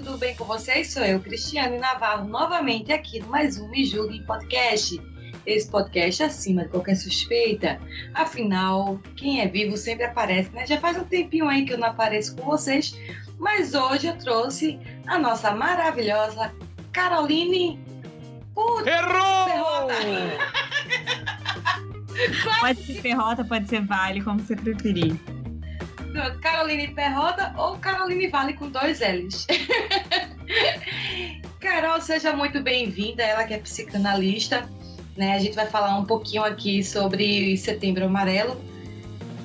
Tudo bem com vocês? Sou eu, Cristiane Navarro, novamente aqui no mais um Me Julgue Podcast. Esse podcast é acima de qualquer suspeita. Afinal, quem é vivo sempre aparece, né? Já faz um tempinho aí que eu não apareço com vocês, mas hoje eu trouxe a nossa maravilhosa Caroline. Putz, Errou! Pode ser perrota, pode ser vale, como você preferir. Caroline Perrota ou Caroline Vale com dois L's. Carol, seja muito bem-vinda, ela que é psicanalista. Né? A gente vai falar um pouquinho aqui sobre Setembro Amarelo.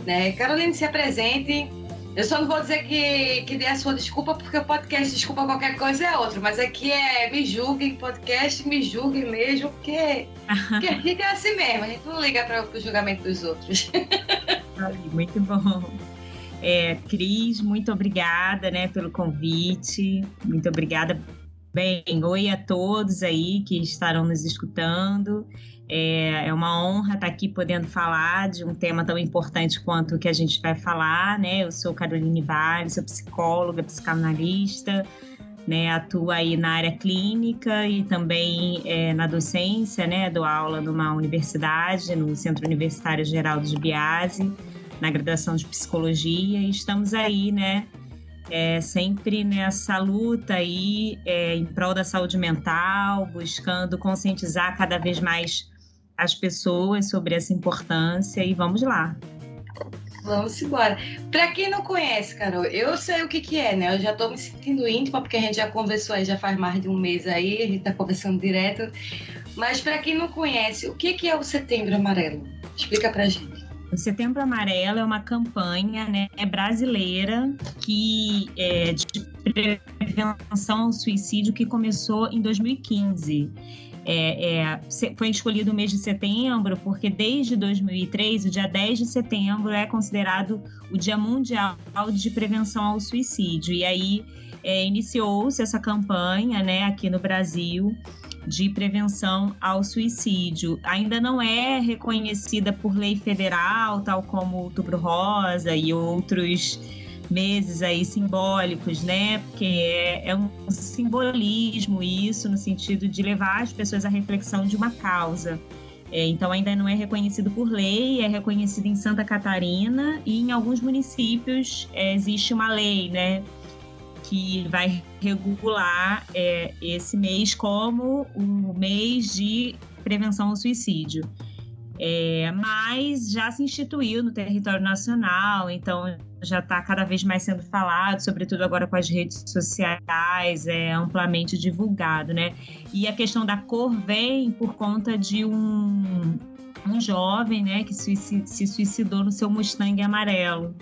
Né? Caroline, se apresente. Eu só não vou dizer que, que dê a sua desculpa, porque o podcast Desculpa Qualquer Coisa é outro, mas aqui é Me Julguem Podcast, Me Julguem mesmo, porque, porque a gente é assim mesmo, a gente não liga para o julgamento dos outros. Muito bom. É, Cris, muito obrigada né, pelo convite. Muito obrigada. Bem, oi a todos aí que estarão nos escutando. É, é uma honra estar aqui podendo falar de um tema tão importante quanto o que a gente vai falar, né? Eu sou Caroline Vale, sou psicóloga, psicanalista, né? Atuo aí na área clínica e também é, na docência, né? Dou aula numa universidade, no Centro Universitário Geraldo de Biase, na graduação de psicologia. E estamos aí, né? É, sempre nessa luta aí é, em prol da saúde mental, buscando conscientizar cada vez mais as pessoas sobre essa importância e vamos lá. Vamos embora. Pra quem não conhece, Carol, eu sei o que que é, né? Eu já tô me sentindo íntima, porque a gente já conversou aí já faz mais de um mês aí, a gente tá conversando direto. Mas pra quem não conhece, o que que é o Setembro Amarelo? Explica pra gente. O Setembro Amarelo é uma campanha né, brasileira que é de prevenção ao suicídio que começou em 2015. É, é, foi escolhido o mês de setembro porque desde 2003, o dia 10 de setembro é considerado o Dia Mundial de Prevenção ao Suicídio. E aí é, iniciou-se essa campanha né, aqui no Brasil de prevenção ao suicídio. Ainda não é reconhecida por lei federal, tal como Outubro Rosa e outros meses aí simbólicos, né? Porque é, é um simbolismo isso, no sentido de levar as pessoas à reflexão de uma causa. É, então ainda não é reconhecido por lei, é reconhecido em Santa Catarina e em alguns municípios é, existe uma lei, né? Que vai regular é, esse mês como o mês de prevenção ao suicídio. É, mas já se instituiu no território nacional, então já está cada vez mais sendo falado, sobretudo agora com as redes sociais, é amplamente divulgado, né? E a questão da cor vem por conta de um, um jovem, né, que se suicidou no seu Mustang amarelo.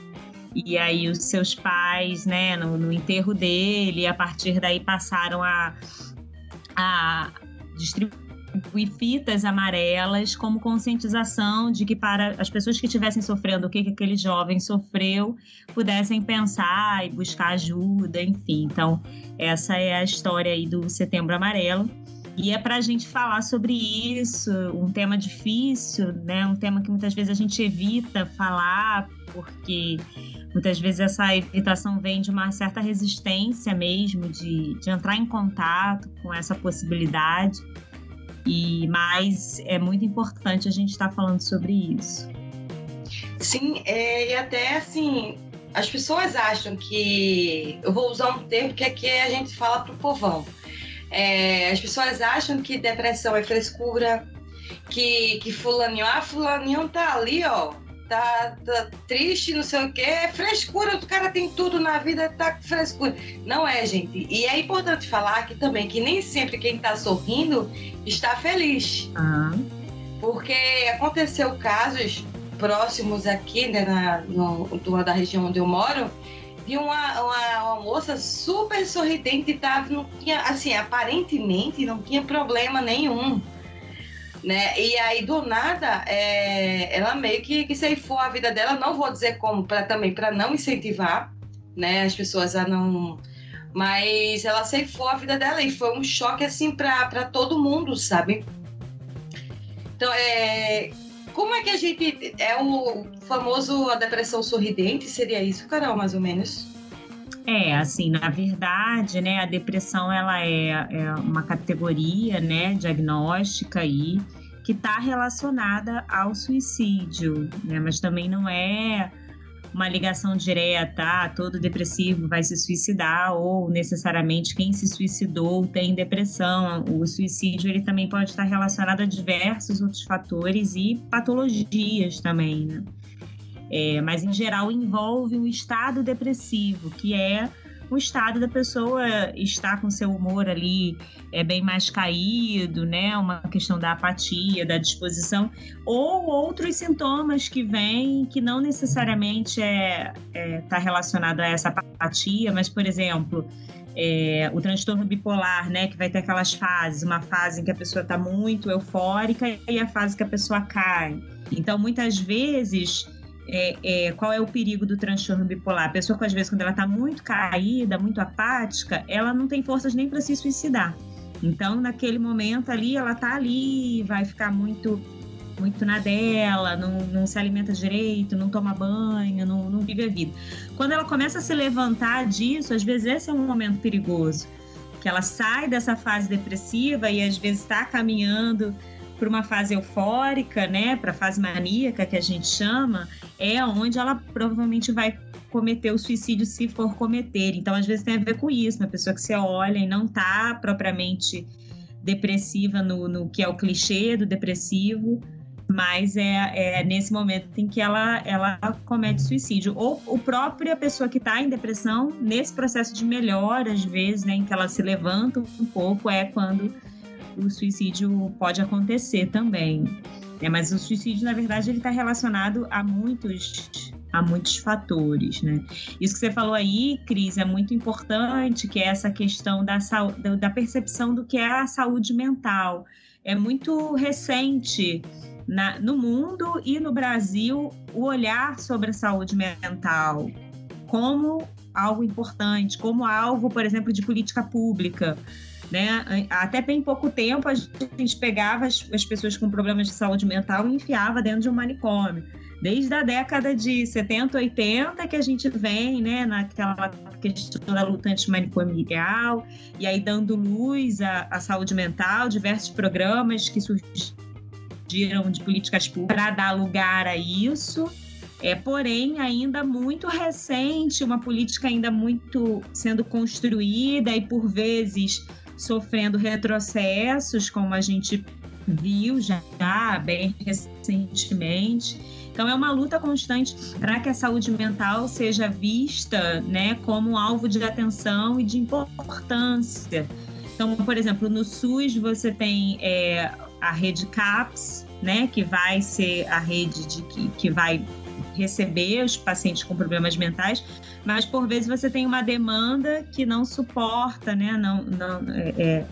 E aí os seus pais, né, no, no enterro dele, a partir daí passaram a, a distribuir fitas amarelas como conscientização de que para as pessoas que estivessem sofrendo o que, que aquele jovem sofreu pudessem pensar e buscar ajuda, enfim. Então, essa é a história aí do Setembro Amarelo. E é para a gente falar sobre isso, um tema difícil, né? Um tema que muitas vezes a gente evita falar, porque muitas vezes essa evitação vem de uma certa resistência mesmo, de, de entrar em contato com essa possibilidade. E mas é muito importante a gente estar falando sobre isso. Sim, é, e até assim, as pessoas acham que. Eu vou usar um termo que aqui a gente fala pro povão. É, as pessoas acham que depressão é frescura, que, que fulaninho, ah, fulaninho tá ali, ó, tá, tá triste, não sei o quê, é frescura, o cara tem tudo na vida, tá com frescura. Não é, gente. E é importante falar aqui também que nem sempre quem tá sorrindo está feliz. Ah, Porque aconteceu casos próximos aqui, né, na, no, da região onde eu moro, de uma, uma, uma moça super sorridente e tava, não tinha, assim, aparentemente não tinha problema nenhum. Né? E aí, do nada, é, ela meio que, que ceifou a vida dela. Não vou dizer como, para também para não incentivar né, as pessoas a não. Mas ela ceifou a vida dela e foi um choque assim para todo mundo, sabe? Então, é, como é que a gente. É o famoso a depressão sorridente? Seria isso, Carol, mais ou menos? É, assim, na verdade, né, a depressão ela é, é uma categoria, né, diagnóstica aí que está relacionada ao suicídio, né, mas também não é uma ligação direta, ah, todo depressivo vai se suicidar ou necessariamente quem se suicidou tem depressão. O suicídio ele também pode estar relacionado a diversos outros fatores e patologias também, né? É, mas em geral envolve um estado depressivo, que é o estado da pessoa estar com seu humor ali é bem mais caído, né? Uma questão da apatia, da disposição, ou outros sintomas que vêm que não necessariamente é, é tá relacionado a essa apatia, mas por exemplo é, o transtorno bipolar, né, que vai ter aquelas fases, uma fase em que a pessoa está muito eufórica e a fase que a pessoa cai. Então, muitas vezes é, é, qual é o perigo do transtorno bipolar? A pessoa, às vezes, quando ela está muito caída, muito apática, ela não tem forças nem para se suicidar. Então, naquele momento ali, ela está ali, vai ficar muito muito na dela, não, não se alimenta direito, não toma banho, não, não vive a vida. Quando ela começa a se levantar disso, às vezes esse é um momento perigoso, que ela sai dessa fase depressiva e às vezes está caminhando para uma fase eufórica, né, para a fase maníaca que a gente chama, é onde ela provavelmente vai cometer o suicídio se for cometer. Então, às vezes tem a ver com isso, uma pessoa que você olha e não está propriamente depressiva no, no que é o clichê do depressivo, mas é, é, nesse momento em que ela, ela comete suicídio. Ou a própria pessoa que está em depressão, nesse processo de melhora, às vezes, né, em que ela se levanta um pouco, é quando o suicídio pode acontecer também. É, mas o suicídio, na verdade, ele está relacionado a muitos a muitos fatores, né? Isso que você falou aí, Cris, é muito importante, que é essa questão da, da percepção do que é a saúde mental. É muito recente na, no mundo e no Brasil o olhar sobre a saúde mental como algo importante, como alvo, por exemplo, de política pública. Né? Até bem pouco tempo a gente pegava as, as pessoas com problemas de saúde mental e enfiava dentro de um manicômio. Desde a década de 70, 80 que a gente vem, né, naquela questão da luta antimanicomial, e aí dando luz à, à saúde mental, diversos programas que surgiram de políticas públicas para dar lugar a isso. É, porém, ainda muito recente, uma política ainda muito sendo construída e por vezes sofrendo retrocessos, como a gente viu já bem recentemente. Então é uma luta constante para que a saúde mental seja vista, né, como alvo de atenção e de importância. Então, por exemplo, no SUS você tem é, a rede CAPS, né, que vai ser a rede de que, que vai receber os pacientes com problemas mentais, mas por vezes você tem uma demanda que não suporta, né? Não, não, é, é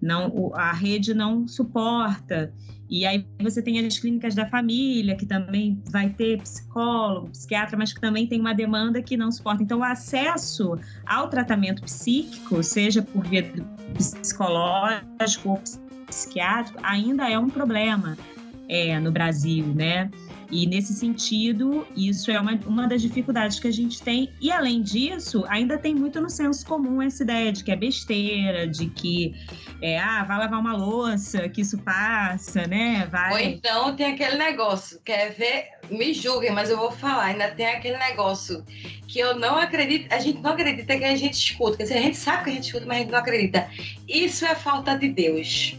não, a rede não suporta. E aí você tem as clínicas da família, que também vai ter psicólogo, psiquiatra, mas que também tem uma demanda que não suporta. Então, o acesso ao tratamento psíquico, seja por via psicológico ou psiquiátrico, ainda é um problema é, no Brasil, né? E nesse sentido, isso é uma, uma das dificuldades que a gente tem. E além disso, ainda tem muito no senso comum essa ideia de que é besteira, de que é, ah, vai lavar uma louça, que isso passa, né? Vai... Ou então tem aquele negócio, quer ver? Me julguem, mas eu vou falar, ainda tem aquele negócio que eu não acredito, a gente não acredita que a gente escuta. Quer dizer, a gente sabe que a gente escuta, mas a gente não acredita. Isso é falta de Deus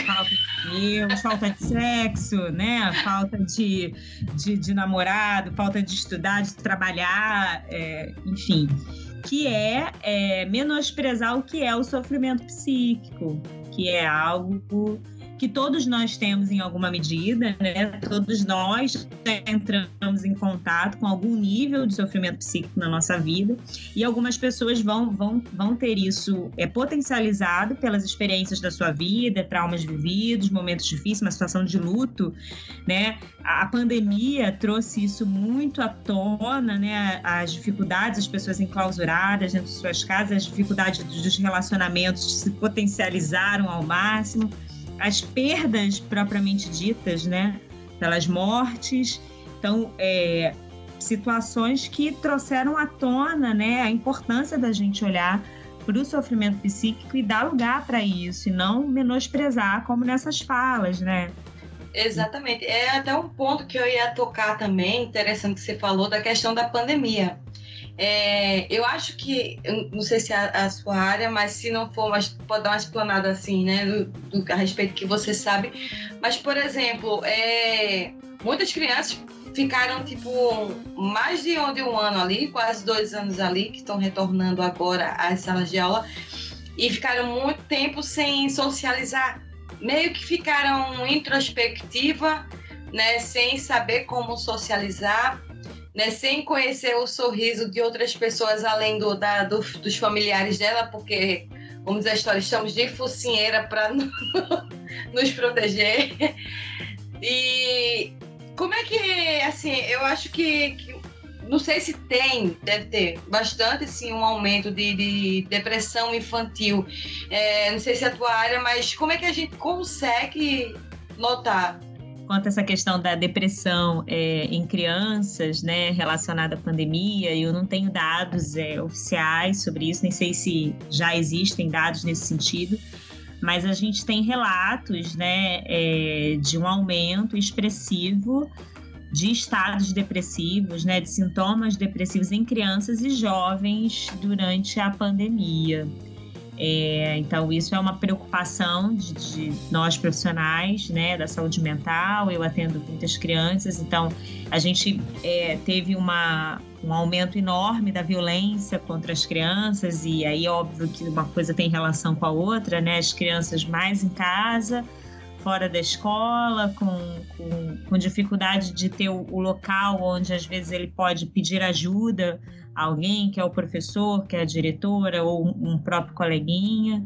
falta de Deus, falta de sexo, né? Falta de, de, de namorado, falta de estudar, de trabalhar, é, enfim. Que é, é menosprezar o que é o sofrimento psíquico, que é algo que todos nós temos em alguma medida, né? Todos nós entramos em contato com algum nível de sofrimento psíquico na nossa vida e algumas pessoas vão, vão, vão ter isso é, potencializado pelas experiências da sua vida, traumas vividos, momentos difíceis, uma situação de luto, né? A pandemia trouxe isso muito à tona, né? As dificuldades, as pessoas enclausuradas dentro de suas casas, as dificuldades dos relacionamentos se potencializaram ao máximo as perdas propriamente ditas, né? Pelas mortes. Então, é, situações que trouxeram à tona né, a importância da gente olhar para o sofrimento psíquico e dar lugar para isso, e não menosprezar, como nessas falas, né? Exatamente. É até um ponto que eu ia tocar também, interessante que você falou, da questão da pandemia. É, eu acho que, eu não sei se é a, sua área, mas se não for, mas pode dar uma explanada assim, né, do, do, a respeito que você sabe. Mas, por exemplo, é, muitas crianças ficaram, tipo, mais de de um ano ali, quase dois anos ali, que estão retornando agora às salas de aula, e ficaram muito tempo sem socializar. Meio que ficaram introspectiva, né, sem saber como socializar né, sem conhecer o sorriso de outras pessoas além do, da, do, dos familiares dela, porque, como diz a história, estamos de focinheira para nos proteger. E como é que, assim, eu acho que, que, não sei se tem, deve ter bastante, sim, um aumento de, de depressão infantil. É, não sei se é a tua área, mas como é que a gente consegue notar quanto a essa questão da depressão é, em crianças, né, relacionada à pandemia, eu não tenho dados é, oficiais sobre isso, nem sei se já existem dados nesse sentido, mas a gente tem relatos, né, é, de um aumento expressivo de estados depressivos, né, de sintomas depressivos em crianças e jovens durante a pandemia. É, então, isso é uma preocupação de, de, nós profissionais né, da saúde mental. Eu atendo muitas crianças, então a gente é, teve uma, um aumento enorme da violência contra as crianças, e aí, óbvio que uma coisa tem relação com a outra, né? As crianças mais em casa, fora da escola, com, com, com dificuldade de ter o, o local onde às vezes ele pode pedir ajuda alguém, que é o professor, que é a diretora ou um próprio coleguinha.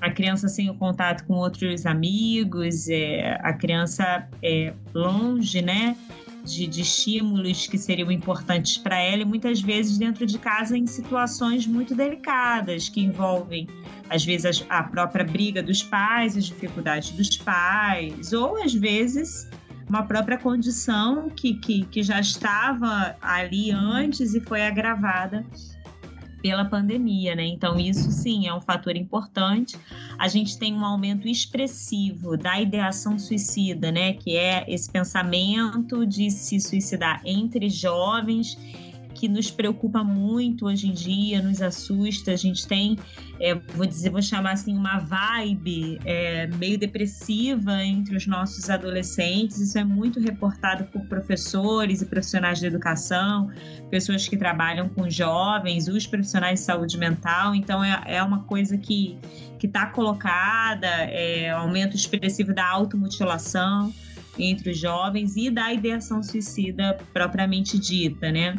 A criança sem o contato com outros amigos, é, a criança é longe, né? De, de, estímulos que seriam importantes para ela e muitas vezes dentro de casa em situações muito delicadas que envolvem às vezes a própria briga dos pais, as dificuldades dos pais ou às vezes uma própria condição que, que, que já estava ali antes e foi agravada pela pandemia, né? Então, isso sim é um fator importante. A gente tem um aumento expressivo da ideação suicida, né? Que é esse pensamento de se suicidar entre jovens que nos preocupa muito hoje em dia, nos assusta. A gente tem, é, vou dizer, vou chamar assim, uma vibe é, meio depressiva entre os nossos adolescentes. Isso é muito reportado por professores e profissionais de educação, pessoas que trabalham com jovens, os profissionais de saúde mental. Então, é, é uma coisa que que está colocada, é, aumento expressivo da automutilação entre os jovens e da ideação suicida propriamente dita, né?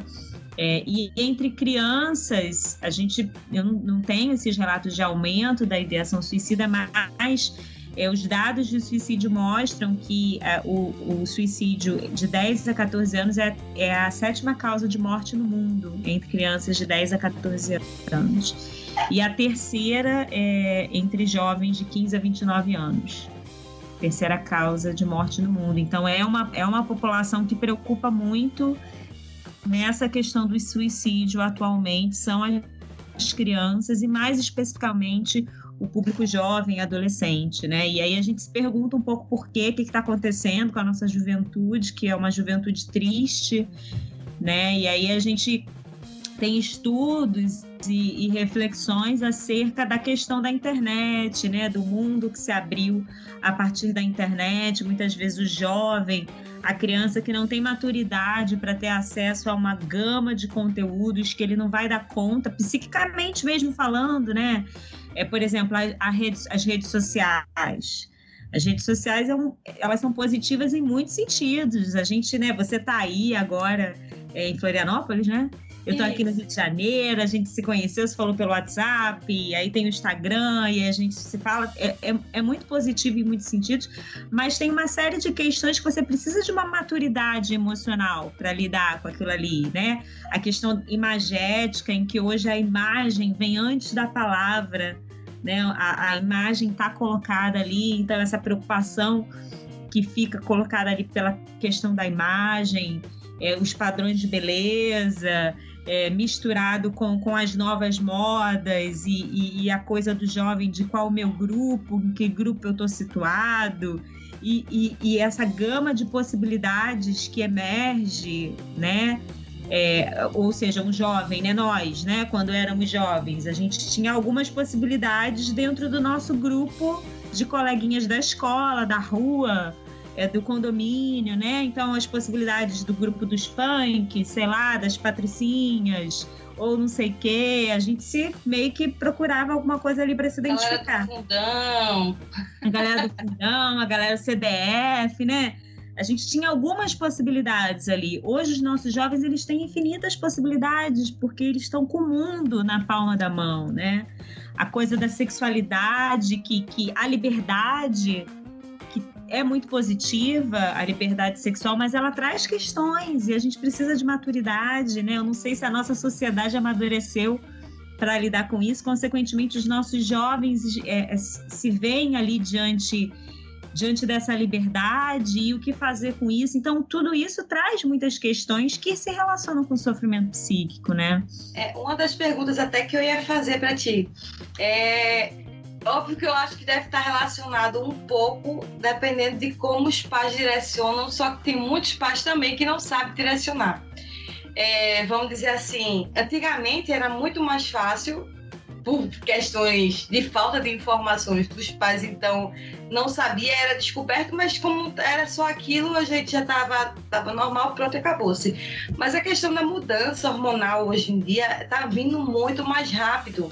É, e entre crianças, a gente, eu não, não tenho esses relatos de aumento da ideação suicida, mas é, os dados de suicídio mostram que é, o, o, suicídio de 10 a 14 anos é, é, a sétima causa de morte no mundo entre crianças de 10 a 14 anos. E a terceira é entre jovens de 15 a 29 anos. Terceira causa de morte no mundo. Então, é uma, é uma população que preocupa muito nessa questão do suicídio atualmente são as crianças e mais especificamente o público jovem, adolescente, né? E aí a gente se pergunta um pouco por quê, o que está acontecendo com a nossa juventude, que é uma juventude triste, né? E aí a gente tem estudos e, e, reflexões acerca da questão da internet, né, do mundo que se abriu a partir da internet. Muitas vezes o jovem, a criança que não tem maturidade para ter acesso a uma gama de conteúdos que ele não vai dar conta, psiquicamente mesmo falando, né? É, por exemplo, a, a rede, as redes sociais As redes sociais, é elas são positivas em muitos sentidos. A gente, né, você está aí agora é, em Florianópolis, né? Eu tô aqui no Rio de Janeiro, a gente se conheceu, se falou pelo WhatsApp, aí tem o Instagram e a gente se fala. É, é, é, muito positivo em muitos sentidos, mas tem uma série de questões que você precisa de uma maturidade emocional para lidar com aquilo ali, né? A questão imagética, em que hoje a imagem vem antes da palavra, né? A, a imagem está colocada ali, então essa preocupação que fica colocada ali pela questão da imagem. É, os padrões de beleza, é, misturado com, com as novas modas e, e, e, a coisa do jovem de qual o meu grupo, em que grupo eu estou situado, e, e, essa gama de possibilidades que emerge, né? É, ou seja, um jovem, né? Nós, né? Quando éramos jovens, a gente tinha algumas possibilidades dentro do nosso grupo de coleguinhas da escola, da rua, é, do condomínio, né? Então as possibilidades do grupo dos punk, sei lá, das patricinhas, ou não sei o quê, a gente se meio que procurava alguma coisa ali para se identificar. A galera do fundão. A galera do fundão, a galera do CDF, né? A gente tinha algumas possibilidades ali. Hoje os nossos jovens eles têm infinitas possibilidades porque eles estão com o mundo na palma da mão, né? A coisa da sexualidade, que, que a liberdade é muito positiva a liberdade sexual, mas ela traz questões e a gente precisa de maturidade, né? Eu não sei se a nossa sociedade amadureceu para lidar com isso. Consequentemente, os nossos jovens é, é, se veem ali diante diante dessa liberdade e o que fazer com isso. Então, tudo isso traz muitas questões que se relacionam com o sofrimento psíquico, né? É, uma das perguntas até que eu ia fazer para ti é Óbvio que eu acho que deve estar relacionado um pouco, dependendo de como os pais direcionam, só que tem muitos pais também que não sabem direcionar. É, vamos dizer assim, antigamente era muito mais fácil, por questões de falta de informações dos pais, então não sabia, era descoberto, mas como era só aquilo, a gente já estava tava normal, pronto, acabou-se. Mas a questão da mudança hormonal hoje em dia está vindo muito mais rápido?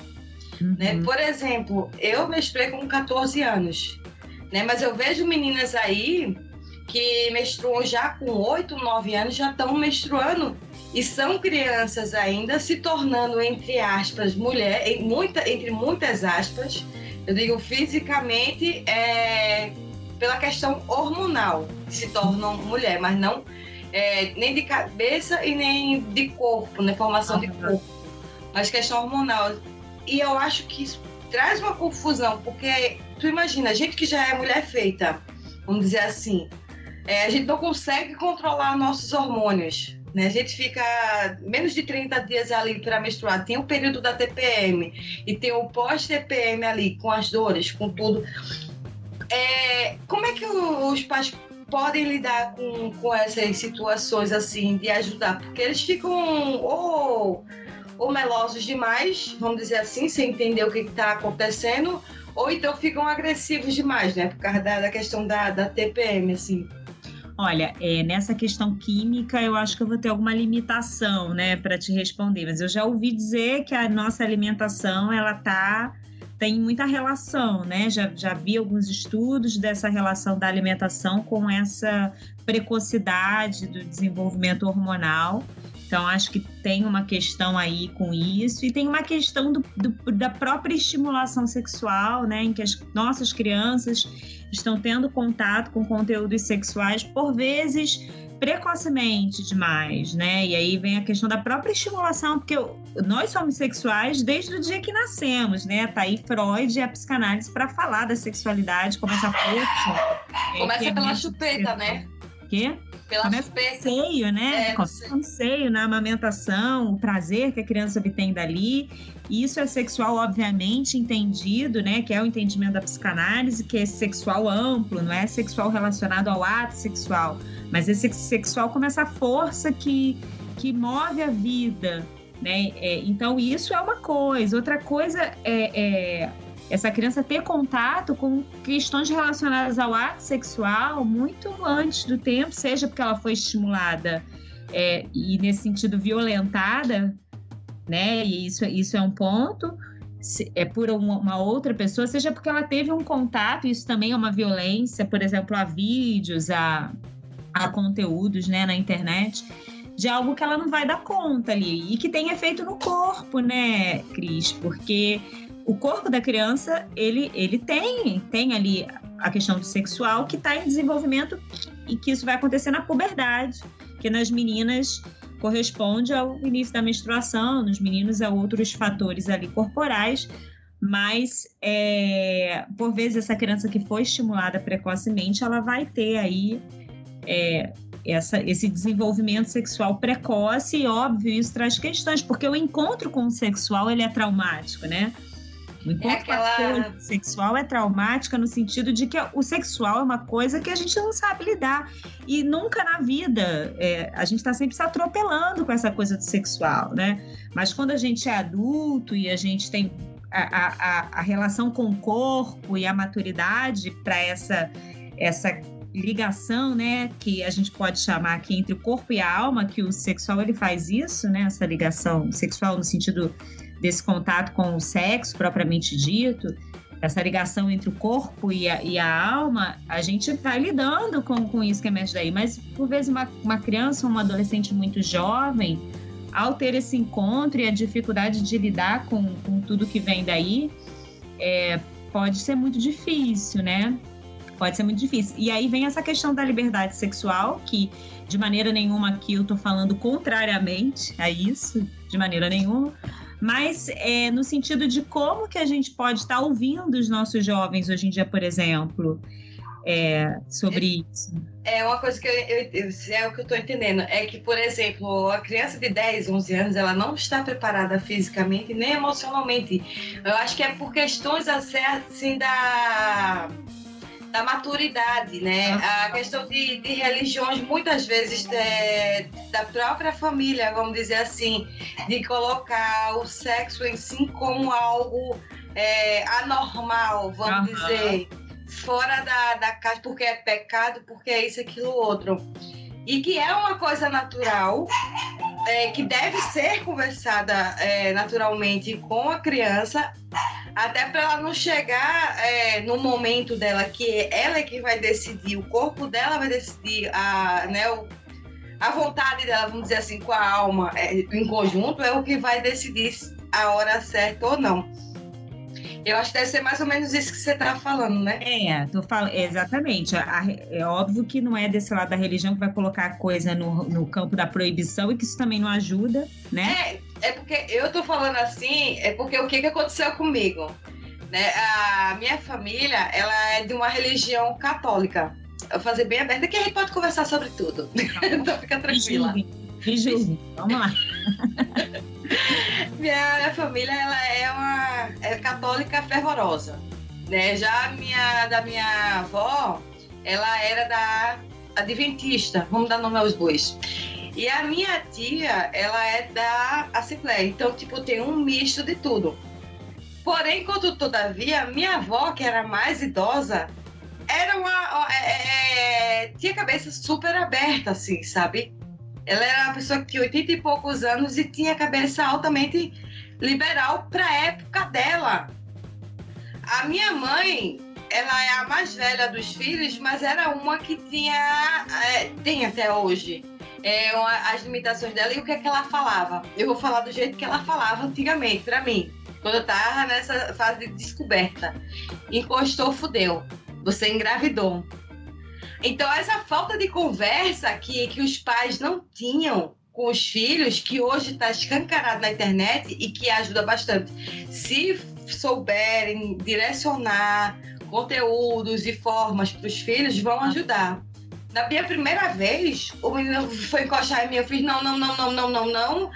Uhum. Né? Por exemplo, eu menstruei com 14 anos, né? mas eu vejo meninas aí que menstruam já com 8, 9 anos, já estão menstruando e são crianças ainda se tornando, entre aspas, mulher, muita, entre muitas aspas, eu digo fisicamente, é, pela questão hormonal, se tornam mulher, mas não é, nem de cabeça e nem de corpo, né? Formação uhum. de corpo, mas questão hormonal. E eu acho que isso traz uma confusão, porque tu imagina, a gente que já é mulher feita, vamos dizer assim, é, a gente não consegue controlar nossos hormônios. Né? A gente fica menos de 30 dias ali para menstruar. Tem o período da TPM e tem o pós-TPM ali, com as dores, com tudo. É, como é que os pais podem lidar com, com essas situações assim, de ajudar? Porque eles ficam ou ou melosos demais, vamos dizer assim, sem entender o que está acontecendo, ou então ficam agressivos demais, né? Por causa da, da questão da, da TPM, assim. Olha, é, nessa questão química, eu acho que eu vou ter alguma limitação, né, para te responder. Mas eu já ouvi dizer que a nossa alimentação, ela tá tem muita relação, né? Já, já vi alguns estudos dessa relação da alimentação com essa precocidade do desenvolvimento hormonal. Então, acho que tem uma questão aí com isso, e tem uma questão do, do, da própria estimulação sexual, né, em que as nossas crianças estão tendo contato com conteúdos sexuais, por vezes precocemente demais, né? E aí vem a questão da própria estimulação, porque nós somos sexuais desde o dia que nascemos, né? Tá aí Freud e a psicanálise para falar da sexualidade como essa força. Começa é, pela chupeta, né? Quê? Pela Começa no seio, né? É, Começa no seio, na amamentação, o prazer que a criança obtém dali. Isso é sexual, obviamente, entendido, né? Que é o entendimento da psicanálise, que é sexual amplo, não é sexual relacionado ao ato sexual. Mas esse sexual como essa força que, que move a vida, né? É, então, isso é uma coisa. Outra coisa é, é essa criança ter contato com questões relacionadas ao ato sexual muito antes do tempo, seja porque ela foi estimulada é, e nesse sentido violentada, né? E isso, isso é um ponto. é por uma, uma, outra pessoa, seja porque ela teve um contato, isso também é uma violência, por exemplo, a vídeos, a, a conteúdos né, na internet, de algo que ela não vai dar conta ali, e que tem efeito no corpo, né, Cris? Porque o corpo da criança, ele, ele tem, tem ali a questão do sexual que está em desenvolvimento e que isso vai acontecer na puberdade, que nas meninas corresponde ao início da menstruação, nos meninos a outros fatores ali corporais, mas é, por vezes essa criança que foi estimulada precocemente, ela vai ter aí é, essa, esse desenvolvimento sexual precoce e óbvio isso traz questões, porque o encontro com o sexual ele é traumático, né? O encontro é aquela... sexual é traumática no sentido de que o sexual é uma coisa que a gente não sabe lidar. E nunca na vida é, a gente está sempre se atropelando com essa coisa do sexual, né? Mas quando a gente é adulto e a gente tem a, a, a relação com o corpo e a maturidade para essa, essa ligação, né, que a gente pode chamar aqui entre o corpo e a alma, que o sexual ele faz isso, né, essa ligação sexual no sentido desse contato com o sexo propriamente dito, essa ligação entre o corpo e a, e a alma, a gente vai lidando com, com isso que emerge daí. Mas, por vezes, uma, uma criança ou uma adolescente muito jovem, ao ter esse encontro e a dificuldade de lidar com, com tudo que vem daí, é, pode ser muito difícil, né? Pode ser muito difícil. E aí vem essa questão da liberdade sexual, que de maneira nenhuma aqui eu tô falando contrariamente a isso, de maneira nenhuma, mas é, no sentido de como que a gente pode estar ouvindo os nossos jovens hoje em dia, por exemplo, é, sobre isso. É uma coisa que eu, eu, é o que eu estou entendendo, é que, por exemplo, a criança de 10, 11 anos, ela não está preparada fisicamente nem emocionalmente. Eu acho que é por questões assim da da maturidade, né? A questão de, de religiões, muitas vezes, é, da própria família, vamos dizer assim, de colocar o sexo em si como algo é, anormal, vamos uhum. dizer, fora da, da casa, porque é pecado, porque é isso, aquilo, outro. E que é uma coisa natural, é, que deve ser conversada é, naturalmente com a criança, até para ela não chegar é, no momento dela que ela é que vai decidir, o corpo dela vai decidir, a, né, o, a vontade dela, vamos dizer assim, com a alma é, em conjunto, é o que vai decidir a hora certa ou não. Eu acho que deve ser mais ou menos isso que você está falando, né? É, tô falando, exatamente. é óbvio que não é desse lado da religião que vai colocar a coisa no, no campo da proibição e que isso também não ajuda, né? É, é porque eu tô falando assim, é porque o que, que aconteceu comigo? Né? A minha família, ela é de uma religião católica. Eu vou fazer bem aberta que a gente pode conversar sobre tudo. então fica tranquila. Vamos lá. minha, minha família ela é uma é católica fervorosa, né? Já minha da minha avó, ela era da adventista, vamos dar nome aos bois. E a minha tia, ela é da Assembleia, então tipo tem um misto de tudo. Porém, quando todavia, minha avó, que era mais idosa, era uma é, é, tinha a cabeça super aberta, assim, sabe? Ela era uma pessoa que tinha 80 e poucos anos e tinha cabeça altamente liberal para a época dela. A minha mãe, ela é a mais velha dos filhos, mas era uma que tinha, é, tem até hoje, é, uma, as limitações dela e o que é que ela falava. Eu vou falar do jeito que ela falava antigamente, para mim, quando eu tava nessa fase de descoberta. Encostou, fudeu. Você engravidou. Então, essa falta de conversa que, que os pais não tinham com os filhos, que hoje está escancarado na internet e que ajuda bastante. Se souberem direcionar conteúdos e formas para os filhos, vão ajudar. Na minha primeira vez, o menino foi encostar em mim, eu fiz não, não, não, não, não, não, não.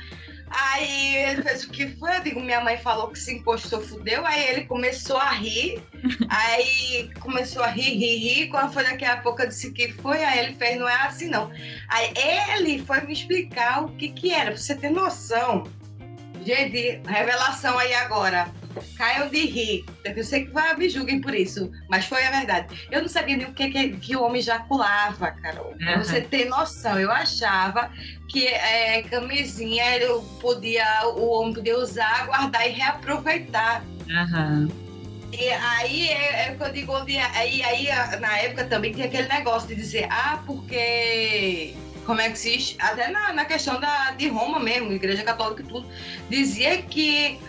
Aí ele fez o que foi? Eu digo, minha mãe falou que se encostou, fudeu. Aí ele começou a rir. aí começou a rir, rir, rir. Quando foi daqui a pouco eu disse que foi. Aí ele fez, não é assim não. Aí ele foi me explicar o que que era, pra você ter noção. Gente, revelação aí agora. Caiam de rir. Eu sei que vai, me julguem por isso, mas foi a verdade. Eu não sabia nem o que, que, que o homem ejaculava, Carol. Pra Aham. você ter noção, eu achava que é, camisinha eu podia, o homem podia usar, guardar e reaproveitar. Aham. E aí é, é o que eu digo, onde, aí, aí na época também tinha aquele negócio de dizer, ah, porque. Como é que se? Até na, na questão da, de Roma mesmo, Igreja Católica e tudo, dizia que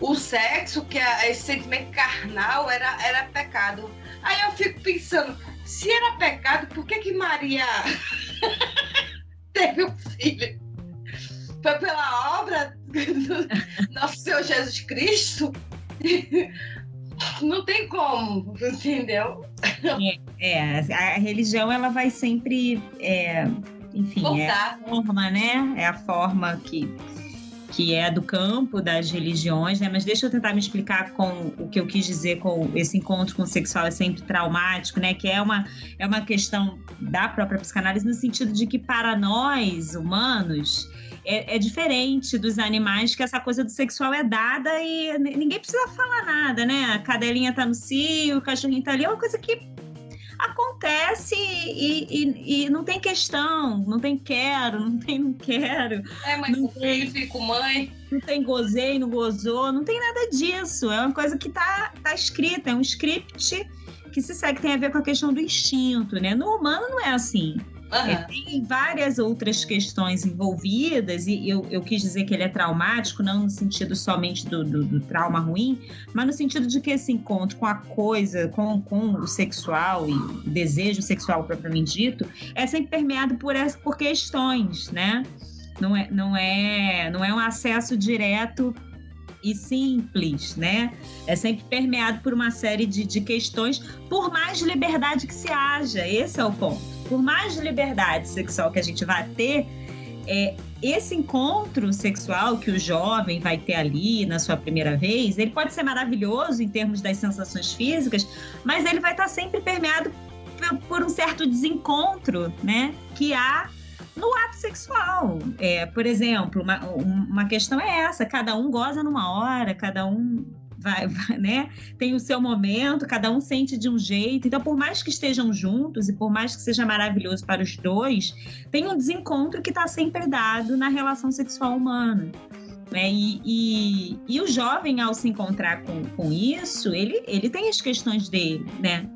o sexo, que é esse sentimento carnal era, era pecado. Aí eu fico pensando, se era pecado, por que que Maria teve um filho? Foi pela obra do nosso Senhor Jesus Cristo? Não tem como, entendeu? É, a religião ela vai sempre, é, enfim, é a Voltar. forma, né? É a forma que, que é do campo das religiões, né? Mas deixa eu tentar me explicar com o que eu quis dizer com esse encontro com o sexual é sempre traumático, né? Que é uma, é uma questão da própria psicanálise no sentido de que para nós, humanos, é, é diferente dos animais que essa coisa do sexual é dada e ninguém precisa falar nada, né? A cadelinha tá no cio, o cachorrinho tá ali, é uma coisa que acontece e, e- e não tem questão, não tem quero, não tem não quero, É mãe Não com filho, com mãe. não tem gozei, não gozou, não tem nada disso. É uma coisa que tá, tá escrita, é um script que se segue, tem a ver com a questão do instinto, né? No humano não é assim. É, Aham. tem várias outras questões envolvidas, e eu, eu quis dizer que ele é traumático, não no sentido somente do, do- do trauma ruim, mas no sentido de que esse encontro com a coisa, com, com o sexual e o desejo sexual propriamente dito, é sempre permeado por, essa, por questões, né? Não é, não, é, não é um acesso direto e simples, né? É sempre permeado por uma série de, de questões, por mais liberdade que se haja. Esse é o ponto por mais liberdade sexual que a gente vai ter, é, esse encontro sexual que o jovem vai ter ali na sua primeira vez, ele pode ser maravilhoso em termos das sensações físicas, mas ele vai estar sempre permeado por, um certo desencontro, né? Que há no ato sexual. É, por exemplo, uma, uma questão é essa: cada um goza numa hora, cada um vai, vai, né? Tem o seu momento, cada um sente de um jeito. Então, por mais que estejam juntos e por mais que seja maravilhoso para os dois, tem um desencontro que está sempre dado na relação sexual humana. Né? E, e, e, o jovem, ao se encontrar com, com isso, ele, ele tem as questões dele, né?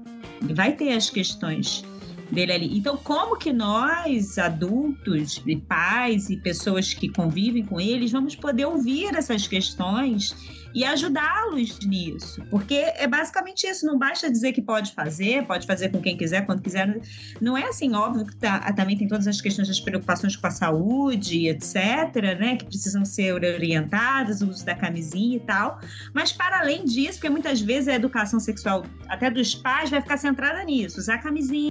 Ele vai ter as questões dele ali. Então, como que nós, adultos, e pais e pessoas que convivem com eles, vamos poder ouvir essas questões e ajudá-los nisso? Porque é basicamente isso, não basta dizer que pode fazer, pode fazer com quem quiser, quando quiser. Não é assim, óbvio que tá, também tem todas as questões das preocupações com a saúde, etc., né, que precisam ser orientadas, o uso da camisinha e tal. Mas, para além disso, porque muitas vezes a educação sexual, até dos pais, vai ficar centrada nisso, usar camisinha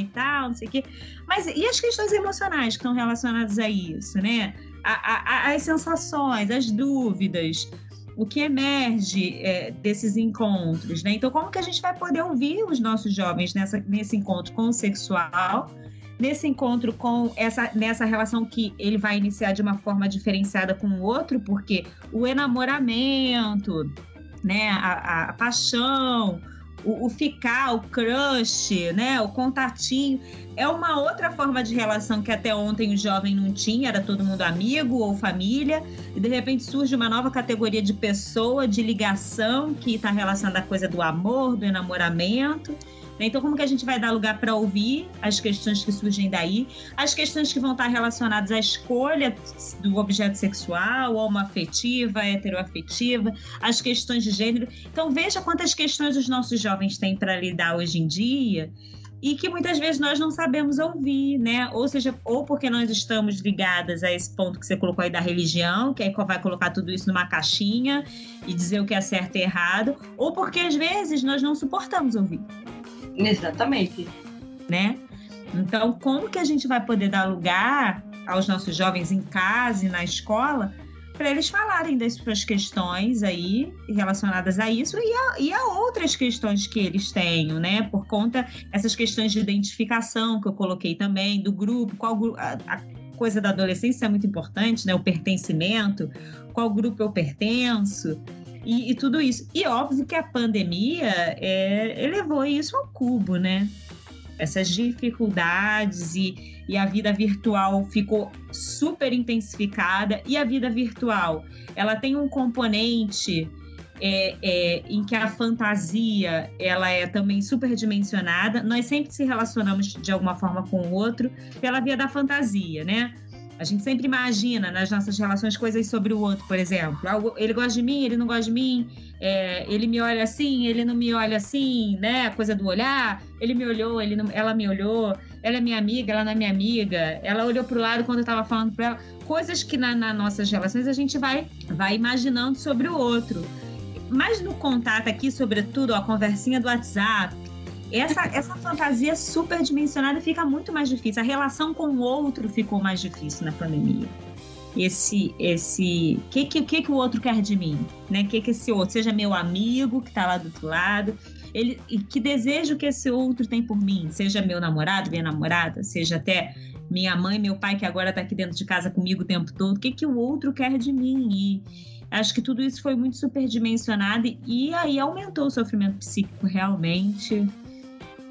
e tal, não sei o quê. Mas e as questões emocionais que estão relacionadas a isso, né? A, a, as sensações, as dúvidas, o que emerge é, desses encontros, né? Então, como que a gente vai poder ouvir os nossos jovens nessa, nesse encontro com o sexual, nesse encontro com essa nessa relação que ele vai iniciar de uma forma diferenciada com o outro, porque o enamoramento, né, a, a paixão, o, o, ficar, o crush, né, o contatinho, é uma outra forma de relação que até ontem o jovem não tinha, era todo mundo amigo ou família, e de repente surge uma nova categoria de pessoa, de ligação, que está relacionada à coisa do amor, do enamoramento. Então, como que a gente vai dar lugar para ouvir as questões que surgem daí, as questões que vão estar relacionadas à escolha do objeto sexual, homoafetiva, heteroafetiva, as questões de gênero. Então, veja quantas questões os nossos jovens têm para lidar hoje em dia e que muitas vezes nós não sabemos ouvir, né? Ou seja, ou porque nós estamos ligadas a esse ponto que você colocou aí da religião, que aí vai colocar tudo isso numa caixinha e dizer o que é certo e errado, ou porque às vezes nós não suportamos ouvir. Exatamente. Né? Então, como que a gente vai poder dar lugar aos nossos jovens em casa e na escola para eles falarem das suas questões aí relacionadas a isso e a, e a, outras questões que eles tenham, né? Por conta essas questões de identificação que eu coloquei também, do grupo, qual a, a coisa da adolescência é muito importante, né? O pertencimento, qual grupo eu pertenço. E, e, tudo isso. E óbvio que a pandemia é, elevou isso ao cubo, né? Essas dificuldades e, e a vida virtual ficou super intensificada. E a vida virtual, ela tem um componente é, é, em que a fantasia ela é também superdimensionada. Nós sempre se relacionamos de alguma forma com o outro pela via da fantasia, né? A gente sempre imagina nas nossas relações coisas sobre o outro, por exemplo. Ele gosta de mim, ele não gosta de mim, é, ele me olha assim, ele não me olha assim, né? A coisa do olhar. Ele me olhou, ele não, ela me olhou, ela é minha amiga, ela não é minha amiga, ela olhou para o lado quando eu estava falando para ela. Coisas que nas na nossas relações a gente vai, vai imaginando sobre o outro. Mas no contato aqui, sobretudo, a conversinha do WhatsApp, essa, essa fantasia superdimensionada fica muito mais difícil. A relação com o outro ficou mais difícil na pandemia. Esse, esse, que que, que que o outro quer de mim, né? Que que esse outro seja meu amigo que está lá do outro lado, ele, que desejo que esse outro tem por mim, seja meu namorado, minha namorada, seja até minha mãe, meu pai que agora está aqui dentro de casa comigo o tempo todo. O que que o outro quer de mim? E, Acho que tudo isso foi muito superdimensionado e aí aumentou o sofrimento psíquico realmente.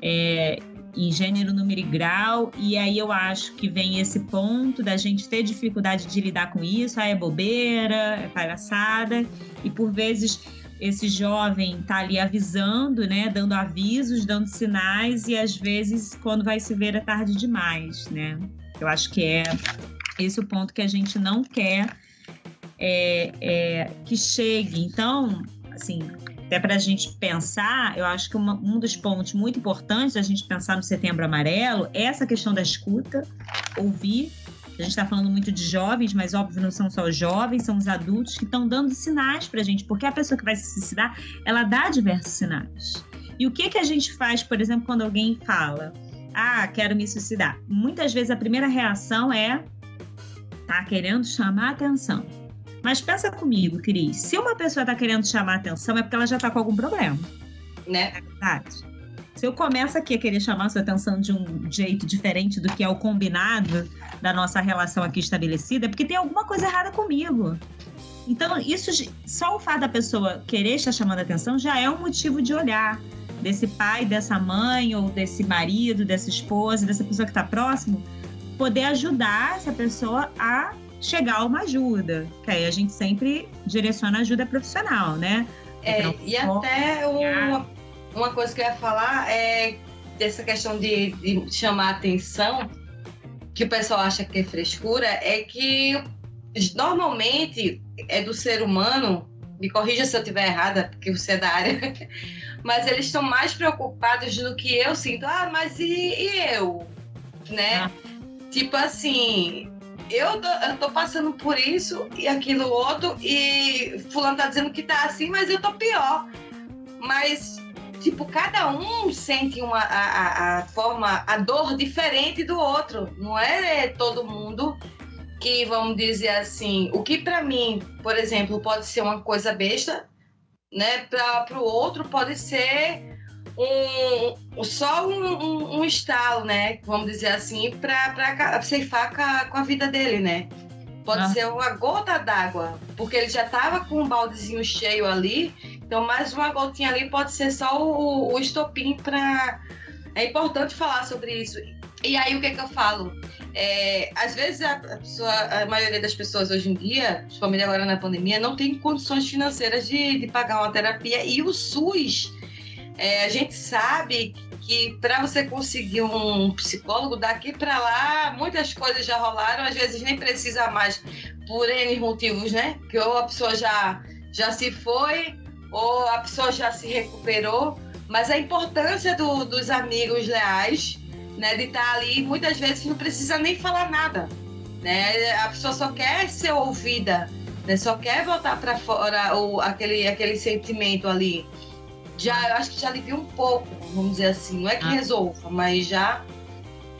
É, em gênero, número e grau, e aí eu acho que vem esse ponto da gente ter dificuldade de lidar com isso, ah, é bobeira, é palhaçada, e por vezes esse jovem tá ali avisando, né, dando avisos, dando sinais, e às vezes quando vai se ver é tarde demais, né? Eu acho que é esse o ponto que a gente não quer é, é, que chegue. Então, assim, até para a gente pensar, eu acho que uma, um dos pontos muito importantes da gente pensar no Setembro Amarelo é essa questão da escuta, ouvir. A gente está falando muito de jovens, mas óbvio não são só os jovens, são os adultos que estão dando sinais para a gente, porque a pessoa que vai se suicidar, ela dá diversos sinais. E o que que a gente faz, por exemplo, quando alguém fala, ah, quero me suicidar? Muitas vezes a primeira reação é, tá querendo chamar atenção mas pensa comigo, Cris, se uma pessoa está querendo chamar atenção é porque ela já está com algum problema. Né? É verdade. Se eu começo aqui a querer chamar a sua atenção de um jeito diferente do que é o combinado da nossa relação aqui estabelecida, é porque tem alguma coisa errada comigo. Então, isso só o fato da pessoa querer estar chamando atenção já é um motivo de olhar desse pai, dessa mãe, ou desse marido, dessa esposa, dessa pessoa que está próximo, poder ajudar essa pessoa a chegar uma ajuda, que aí a gente sempre direciona ajuda profissional, né? É, e até uma, uma coisa que eu ia falar é dessa questão de, de chamar atenção, que o pessoal acha que é frescura, é que normalmente é do ser humano, me corrija se eu estiver errada, porque você é da área, mas eles estão mais preocupados do que eu sinto. Ah, mas e, e eu? Né? Ah. Tipo assim, eu tô, eu tô passando por isso e aquilo outro, e fulano tá dizendo que tá assim, mas eu tô pior. Mas, tipo, cada um sente uma, a, a forma, a dor diferente do outro. Não é todo mundo que, vamos dizer assim, o que para mim, por exemplo, pode ser uma coisa besta, né? Para o outro pode ser um, só um, um, um, estalo, né? Vamos dizer assim, para ceifar com a, com a vida dele, né? Pode ah. ser uma gota d'água, porque ele já estava com um baldezinho cheio ali, então mais uma gotinha ali pode ser só o, o estopim para. É importante falar sobre isso. E aí o que, que eu falo? É, às vezes a, pessoa, a maioria das pessoas hoje em dia, principalmente agora na pandemia, não tem condições financeiras de, de pagar uma terapia e o SUS é, a gente sabe que para você conseguir um psicólogo daqui para lá, muitas coisas já rolaram, às vezes nem precisa mais por N motivos, né? Que ou a pessoa já, já se foi, ou a pessoa já se recuperou. Mas a importância do, dos amigos leais, né? De estar tá ali, muitas vezes não precisa nem falar nada, né? A pessoa só quer ser ouvida, né? Só quer botar para fora o, aquele, aquele sentimento ali já eu acho que já alivia um pouco, vamos dizer assim. Não é que ah. resolva, mas já.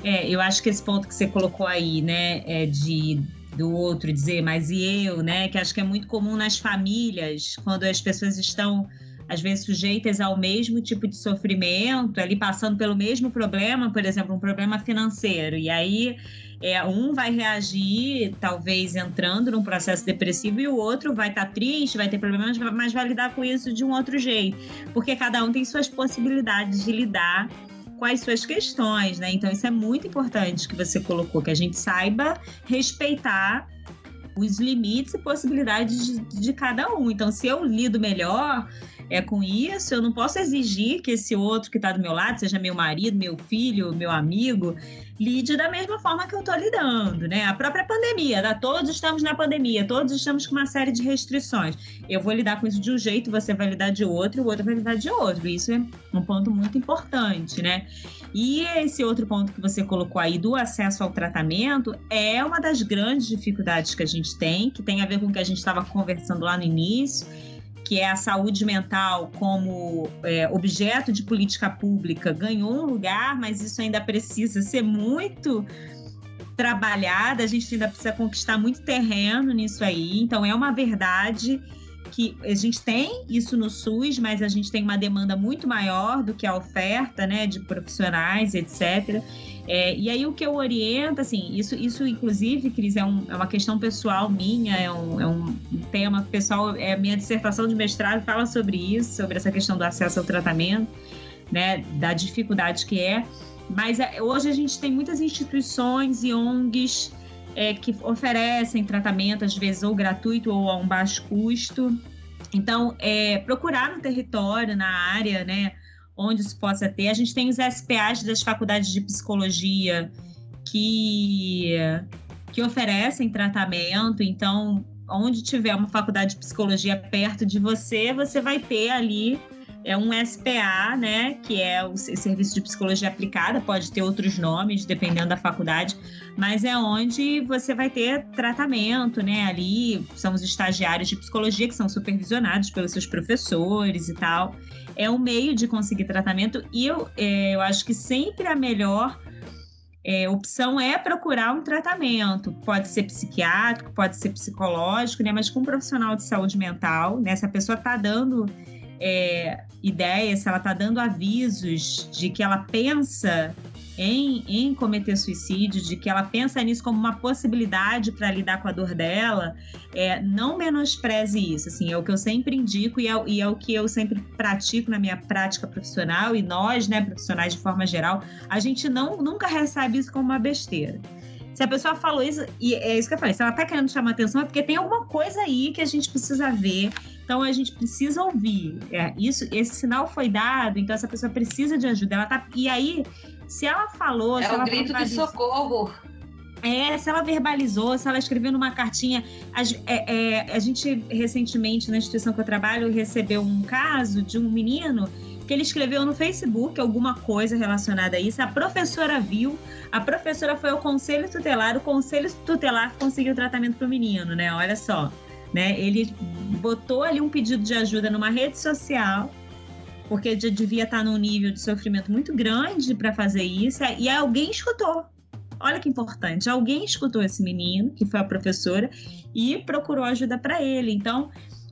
É, eu acho que esse ponto que você colocou aí, né, é de do outro dizer, mas e eu, né, que acho que é muito comum nas famílias, quando as pessoas estão às vezes sujeitas ao mesmo tipo de sofrimento, ali passando pelo mesmo problema, por exemplo, um problema financeiro. E aí é, um vai reagir, talvez entrando num processo depressivo, e o outro vai estar tá triste, vai ter problemas, mas vai lidar com isso de um outro jeito. Porque cada um tem suas possibilidades de lidar com as suas questões, né? Então, isso é muito importante que você colocou, que a gente saiba respeitar os limites e possibilidades de, de cada um. Então, se eu lido melhor é com isso, eu não posso exigir que esse outro que está do meu lado, seja meu marido, meu filho, meu amigo, lide da mesma forma que eu estou lidando, né? A própria pandemia, tá? todos estamos na pandemia, todos estamos com uma série de restrições. Eu vou lidar com isso de um jeito, você vai lidar de outro, o outro vai lidar de outro. Isso é um ponto muito importante, né? E esse outro ponto que você colocou aí do acesso ao tratamento é uma das grandes dificuldades que a gente tem, que tem a ver com o que a gente estava conversando lá no início que é a saúde mental como é, objeto de política pública, ganhou um lugar, mas isso ainda precisa ser muito trabalhado, a gente ainda precisa conquistar muito terreno nisso aí. Então, é uma verdade que a gente tem isso no SUS, mas a gente tem uma demanda muito maior do que a oferta, né, de profissionais, etc. É, e aí o que eu oriento, assim, isso, isso inclusive, Cris, é, um, é uma questão pessoal minha, é um, é um tema pessoal, é a minha dissertação de mestrado fala sobre isso, sobre essa questão do acesso ao tratamento, né, da dificuldade que é. Mas é, hoje a gente tem muitas instituições e ONGs é, que oferecem tratamento, às vezes ou gratuito ou a um baixo custo. Então, é, procurar no território, na área, né, onde isso possa ter. A gente tem os SPAs das faculdades de psicologia que, que oferecem tratamento, então, onde tiver uma faculdade de psicologia perto de você, você vai ter ali é um SPA, né, que é o Serviço de Psicologia Aplicada, pode ter outros nomes, dependendo da faculdade, mas é onde você vai ter tratamento, né, ali são os estagiários de psicologia que são supervisionados pelos seus professores e tal. É um meio de conseguir tratamento e eu, é, eu acho que sempre a melhor é, opção é procurar um tratamento. Pode ser psiquiátrico, pode ser psicológico, né? Mas com um profissional de saúde mental, né? Se a pessoa está dando é, ideias, se ela está dando avisos de que ela pensa em, em cometer suicídio, de que ela pensa nisso como uma possibilidade para lidar com a dor dela, é, não menospreze isso. Assim, é o que eu sempre indico e é, e é, o que eu sempre pratico na minha prática profissional e nós, né, profissionais de forma geral, a gente não nunca recebe isso como uma besteira. Se a pessoa falou isso, e é isso que eu falei, se ela está querendo chamar atenção, é porque tem alguma coisa aí que a gente precisa ver, então a gente precisa ouvir. É, isso, esse sinal foi dado, então essa pessoa precisa de ajuda. Ela tá. E aí, se ela falou. É se o grito de socorro. É, se ela verbalizou, se ela escreveu numa cartinha. A, é, é, a gente, recentemente, na instituição que eu trabalho, recebeu um caso de um menino que ele escreveu no Facebook alguma coisa relacionada a isso. A professora viu, a professora foi ao conselho tutelar, o conselho tutelar conseguiu tratamento para o menino, né? Olha só né? Ele botou ali um pedido de ajuda numa rede social, porque já devia estar num nível de sofrimento muito grande para fazer isso, e alguém escutou. Olha que importante, alguém escutou esse menino, que foi a professora, e procurou ajuda para ele. Então,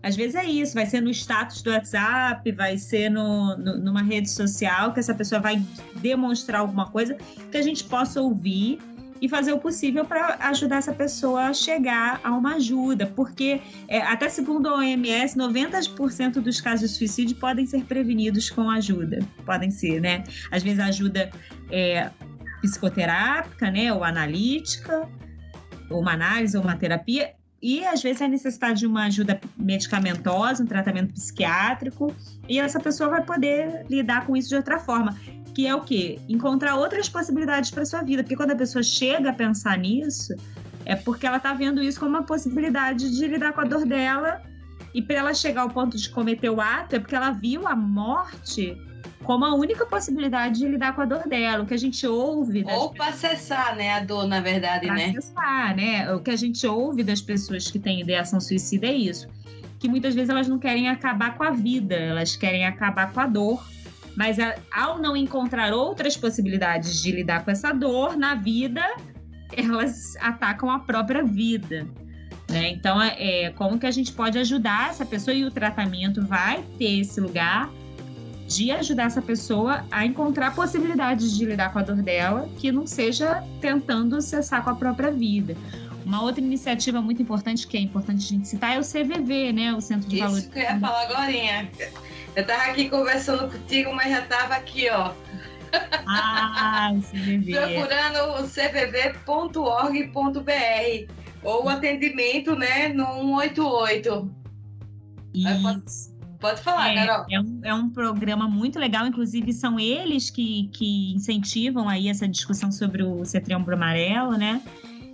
às vezes é isso, vai ser no status do WhatsApp, vai ser no, no, numa rede social que essa pessoa vai demonstrar alguma coisa que a gente possa ouvir e fazer o possível para ajudar essa pessoa a chegar a uma ajuda, porque é, até segundo a OMS, 90% dos casos de suicídio podem ser prevenidos com ajuda, podem ser, né? Às vezes ajuda é, psicoterápica, né, ou analítica, ou uma análise ou uma terapia, e às vezes a necessidade de uma ajuda medicamentosa, um tratamento psiquiátrico, e essa pessoa vai poder lidar com isso de outra forma que é o quê? Encontrar outras possibilidades para sua vida. Porque quando a pessoa chega a pensar nisso, é porque ela está vendo isso como uma possibilidade de lidar com a dor dela. E para ela chegar ao ponto de cometer o ato, é porque ela viu a morte como a única possibilidade de lidar com a dor dela. O que a gente ouve. Ou para acessar, né, a dor, na verdade, pra né? Acessar, né? O que a gente ouve das pessoas que têm ideação suicida é isso. Que muitas vezes elas não querem acabar com a vida, elas querem acabar com a dor mas ao não encontrar outras possibilidades de lidar com essa dor na vida, elas atacam a própria vida. Né? Então, é, é, como que a gente pode ajudar essa pessoa e o tratamento vai ter esse lugar de ajudar essa pessoa a encontrar possibilidades de lidar com a dor dela que não seja tentando cessar com a própria vida. Uma outra iniciativa muito importante, que é importante a gente citar, é o CVV, né? O Centro de Isso Valores. Isso que eu ia falar agora. Eu tava aqui conversando contigo, mas já tava aqui, ó. Ah, o CVV. Procurando o cvv.org.br ou o atendimento, né, no 188. Isso. Pode falar, é, Carol. É um, é um programa muito legal, inclusive são eles que, que incentivam aí essa discussão sobre o setembro amarelo, né?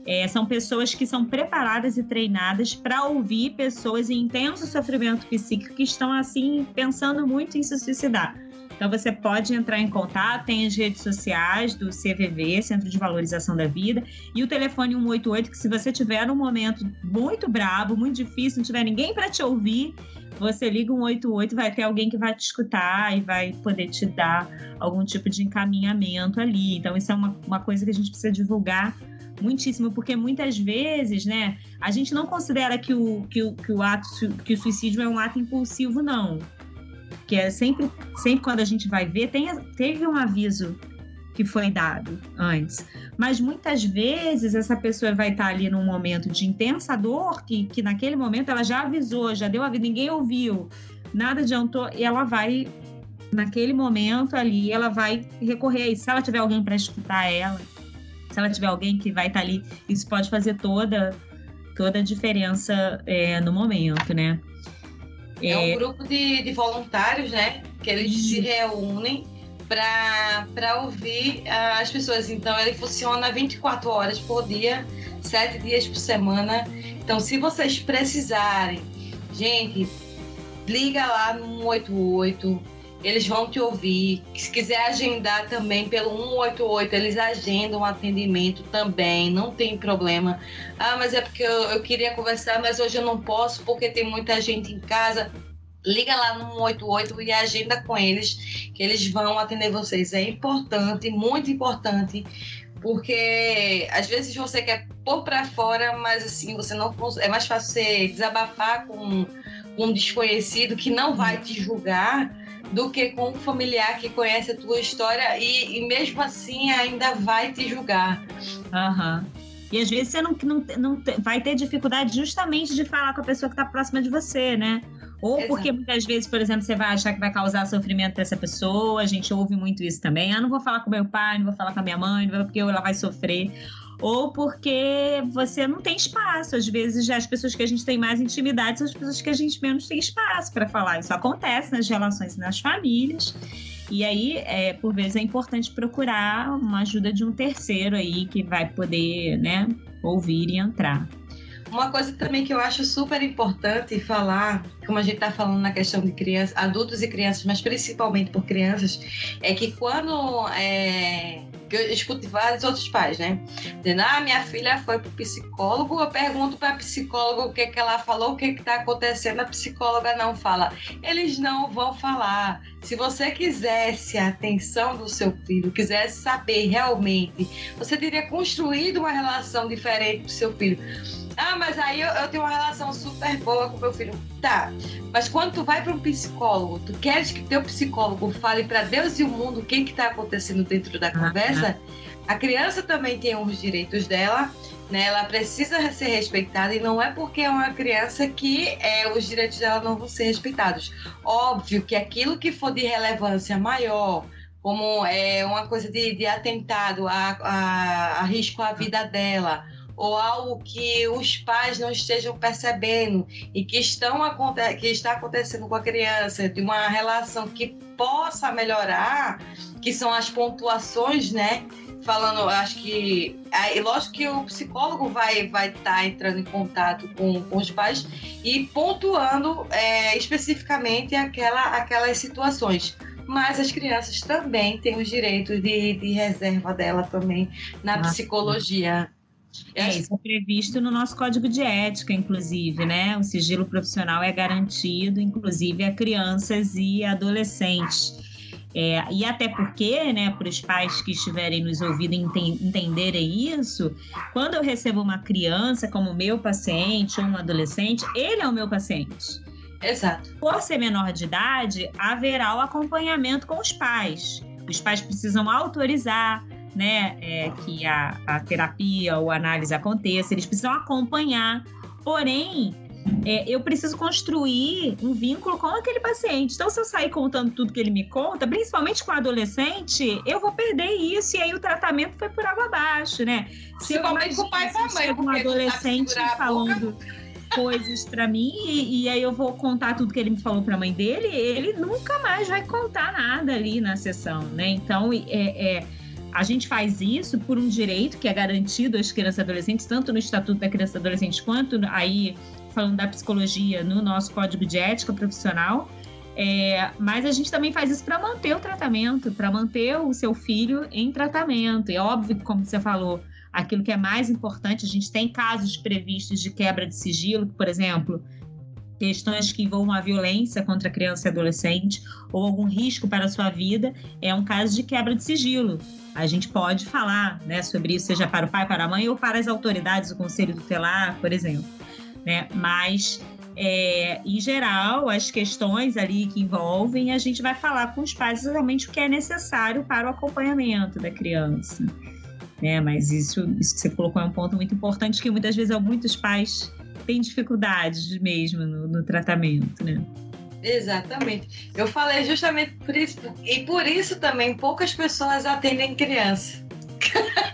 É, são pessoas que são preparadas e treinadas para ouvir pessoas em intenso sofrimento psíquico que estão assim pensando muito em se suicidar. Então você pode entrar em contato, tem as redes sociais do CVV, Centro de Valorização da Vida, e o telefone 188, que se você tiver um momento muito brabo, muito difícil, não tiver ninguém para te ouvir, você liga 188, vai ter alguém que vai te escutar e vai poder te dar algum tipo de encaminhamento ali. Então isso é uma, uma coisa que a gente precisa divulgar muitíssimo, porque muitas vezes, né, a gente não considera que o, que o, que o ato, que o suicídio é um ato impulsivo, não é sempre, sempre quando a gente vai ver, tem, teve um aviso que foi dado antes. Mas muitas vezes essa pessoa vai estar ali num momento de intensa dor, que, que naquele momento ela já avisou, já deu a vida, ninguém ouviu, nada adiantou, e ela vai, naquele momento ali, ela vai recorrer. E se ela tiver alguém para escutar ela, se ela tiver alguém que vai estar ali, isso pode fazer toda, toda a diferença é, no momento, né? É, um é. grupo de, de voluntários, né? Que eles se reúnem para ouvir as pessoas. Então, ele funciona 24 horas por dia, 7 dias por semana. Então, se vocês precisarem, gente, liga lá no 188, eles vão te ouvir. Se quiser agendar também pelo 188, eles agendam atendimento também, não tem problema. Ah, mas é porque eu, eu queria conversar, mas hoje eu não posso porque tem muita gente em casa. Liga lá no 188 e agenda com eles, que eles vão atender vocês. É importante, muito importante, porque às vezes você quer pôr para fora, mas assim, você não é mais fácil você desabafar com um desconhecido que não vai te julgar do que com um familiar que conhece a tua história e, e mesmo assim ainda vai te julgar. Aham. Uhum. E às vezes você não, não, não vai ter dificuldade justamente de falar com a pessoa que está próxima de você, né? Ou Exato. porque muitas vezes, por exemplo, você vai achar que vai causar sofrimento para essa pessoa, a gente ouve muito isso também. Ah, não vou falar com meu pai, não vou falar com a minha mãe, porque ela vai sofrer ou porque você não tem espaço. Às vezes, as pessoas que a gente tem mais intimidade são as pessoas que a gente menos tem espaço para falar. Isso acontece nas relações e nas famílias. E aí, é, por vezes, é importante procurar uma ajuda de um terceiro aí que vai poder, né, ouvir e entrar. Uma coisa também que eu acho super importante falar, como a gente está falando na questão de crianças, adultos e crianças, mas principalmente por crianças, é que quando é, que eu escuto vários outros pais, né? Dizendo, ah, minha filha foi pro psicólogo, eu pergunto pra psicóloga o que que ela falou, o que que tá acontecendo, a psicóloga não fala. Eles não vão falar. Se você quisesse a atenção do seu filho, quisesse saber realmente, você teria construído uma relação diferente com seu filho. Ah, mas aí eu, eu, tenho uma relação super boa com meu filho. Tá, mas quando tu vai para um psicólogo, tu queres que teu psicólogo fale para Deus e o mundo o que está acontecendo dentro da conversa? A criança também tem os direitos dela, né? Ela precisa ser respeitada e não é porque é uma criança que é, os direitos dela não vão ser respeitados. Óbvio que aquilo que for de relevância maior, como é uma coisa de, de atentado a, a, a risco à vida dela, ou algo que os pais não estejam percebendo e que, estão, que está acontecendo com a criança, de uma relação que possa melhorar, que são as pontuações, né? Falando, acho que. Aí, lógico que o psicólogo vai estar vai tá entrando em contato com, com os pais e pontuando é, especificamente aquela, aquelas situações mas as crianças também têm os direitos de, de reserva dela também na psicologia. É, isso é previsto no nosso código de ética, inclusive, né? O sigilo profissional é garantido, inclusive, a crianças e adolescentes. É, e até porque, né, para os pais que estiverem nos ouvindo enten entenderem isso, quando eu recebo uma criança como meu paciente ou um adolescente, ele é o meu paciente. Exato. Por ser menor de idade, haverá o acompanhamento com os pais. Os pais precisam autorizar né, é, que a, a terapia ou a análise aconteça, eles precisam acompanhar. Porém, é, eu preciso construir um vínculo com aquele paciente. Então, se eu sair contando tudo que ele me conta, principalmente com adolescente, eu vou perder isso. E aí o tratamento foi por água abaixo, né? Se eu com o pai e a mãe, um adolescente falando coisas para mim e, e, aí eu vou contar tudo que ele me falou para a mãe dele, ele nunca mais vai contar nada ali na sessão, né? Então, é, é a gente faz isso por um direito que é garantido às crianças e adolescentes, tanto no Estatuto da Criança e Adolescente quanto aí falando da psicologia no nosso código de ética profissional. É, mas a gente também faz isso para manter o tratamento, para manter o seu filho em tratamento. É óbvio que, como você falou, aquilo que é mais importante, a gente tem casos previstos de quebra de sigilo, por exemplo, questões que envolvam a violência contra criança e adolescente ou algum risco para a sua vida, é um caso de quebra de sigilo. A gente pode falar né, sobre isso, seja para o pai, para a mãe ou para as autoridades, o conselho tutelar, por exemplo né? Mas é, em geral, as questões ali que envolvem, a gente vai falar com os pais exatamente o que é necessário para o acompanhamento da criança. Né? Mas isso, isso que você colocou é um ponto muito importante, que muitas vezes muitos pais têm dificuldades mesmo no, no tratamento, né? Exatamente. Eu falei justamente por isso, e por isso também poucas pessoas atendem criança.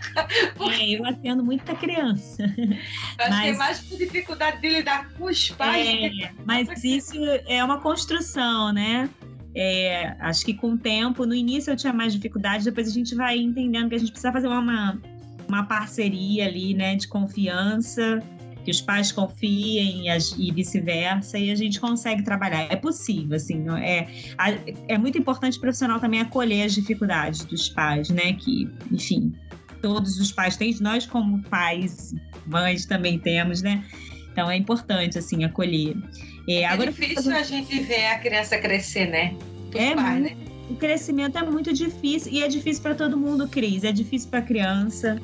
É, eu atendo muita criança. Acho mas, que é mais por dificuldade de lidar com os pais. É, mas isso é uma construção, né? É, acho que com o tempo, no início eu tinha mais dificuldade, depois a gente vai entendendo que a gente precisa fazer uma, uma parceria ali, né, de confiança, que os pais confiem e, vice-versa, e a gente consegue trabalhar. É possível, assim, é, é muito importante o profissional também acolher as dificuldades dos pais, né, que, enfim, todos os pais têm, nós como pais, mães também temos, né? Então é importante, assim, acolher. É, agora, difícil a gente ver a criança crescer, né? é, pais, né? O crescimento é muito difícil e é difícil para todo mundo, Cris. É difícil para a criança.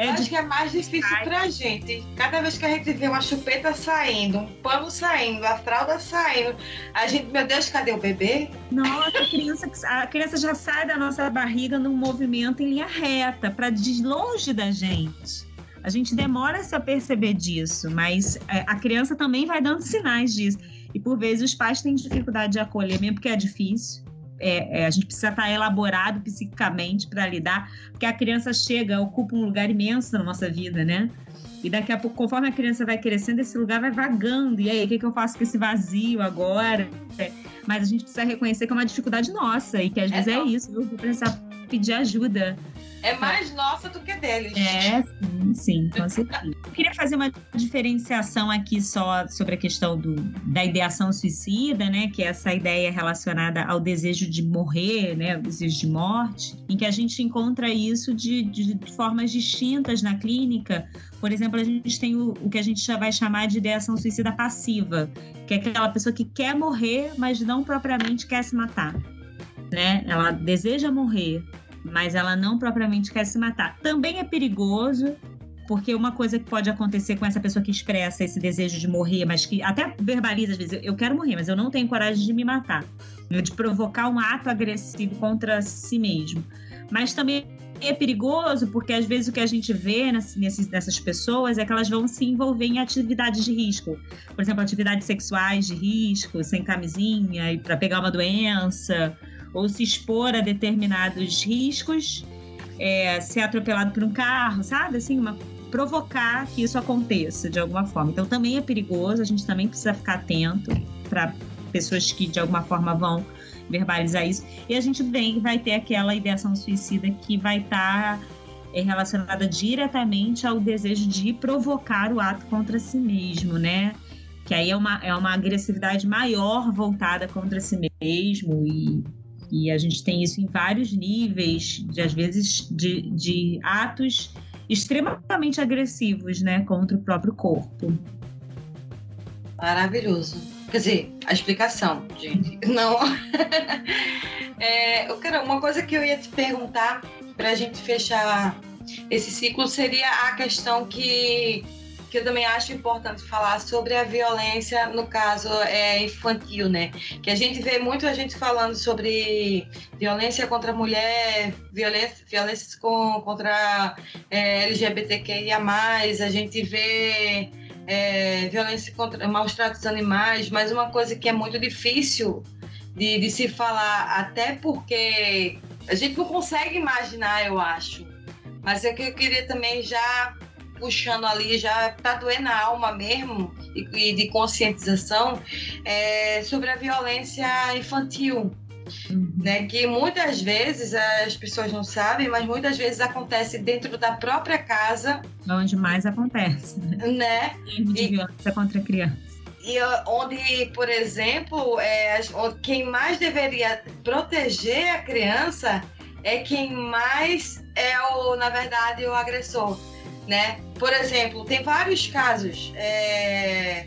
É Acho que é mais difícil para a gente. Cada vez que a gente vê uma chupeta saindo, um pano saindo, a fralda saindo, a gente, meu Deus, cadê o bebê? Nossa, a criança, a criança já sai da nossa barriga num movimento em linha reta, para de longe da gente. A gente demora -se a perceber disso, mas é, a criança também vai dando sinais disso. E por vezes os pais têm dificuldade de acolher, mesmo porque é difícil é, é, a gente precisa estar elaborado psiquicamente para lidar, porque a criança chega, ocupa um lugar imenso na nossa vida, né? E daqui a pouco, conforme a criança vai crescendo, esse lugar vai vagando. E aí, o que, que eu faço com esse vazio agora? Mas a gente precisa reconhecer que é uma dificuldade nossa e que às é vezes é isso. Eu vou precisar pedir ajuda é mais nossa do que deles. É, sim, sim, com certeza. Eu queria fazer uma diferenciação aqui só sobre a questão do, da ideação suicida, né? Que é essa ideia relacionada ao desejo de morrer, né? O desejo de morte, em que a gente encontra isso de, de formas distintas na clínica. Por exemplo, a gente tem o, o que a gente já vai chamar de ideação suicida passiva, que é aquela pessoa que quer morrer, mas não propriamente quer se matar. Né? Ela deseja morrer, mas ela não propriamente quer se matar. Também é perigoso, porque uma coisa que pode acontecer com essa pessoa que expressa esse desejo de morrer, mas que até verbaliza às vezes, eu quero morrer, mas eu não tenho coragem de me matar, de provocar um ato agressivo contra si mesmo. Mas também é perigoso porque às vezes o que a gente vê nessas, nessas pessoas é que elas vão se envolver em atividades de risco. Por exemplo, atividades sexuais de risco, sem camisinha, para pegar uma doença, ou se expor a determinados riscos, é, ser atropelado por um carro, sabe? Assim, uma, provocar que isso aconteça de alguma forma. Então também é perigoso, a gente também precisa ficar atento para pessoas que de alguma forma vão verbalizar isso. E a gente bem vai ter aquela ideação suicida que vai estar tá, é, relacionada diretamente ao desejo de provocar o ato contra si mesmo, né? Que aí é uma, é uma agressividade maior voltada contra si mesmo e e a gente tem isso em vários níveis, de, às vezes de, de atos extremamente agressivos, né, contra o próprio corpo. Maravilhoso. Quer dizer, a explicação, gente. Não. É, eu quero, uma coisa que eu ia te perguntar para a gente fechar esse ciclo seria a questão que, que eu também acho importante falar sobre a violência, no caso é, infantil, né? Que a gente vê muito a gente falando sobre violência contra a mulher, violência, violência com, contra é, LGBTQIA, a gente vê é, violência contra maus tratos animais, mas uma coisa que é muito difícil de, de se falar, até porque a gente não consegue imaginar, eu acho. Mas é que eu queria também já puxando ali, já tá doendo a alma mesmo, e, e de conscientização, é, sobre a violência infantil. Uhum. Né, que muitas vezes as pessoas não sabem, mas muitas vezes acontece dentro da própria casa. Onde mais acontece. Né? De e, violência contra a criança. E onde, por exemplo, é, quem mais deveria proteger a criança é quem mais é o, na verdade, o agressor, né? Por exemplo, tem vários casos. É,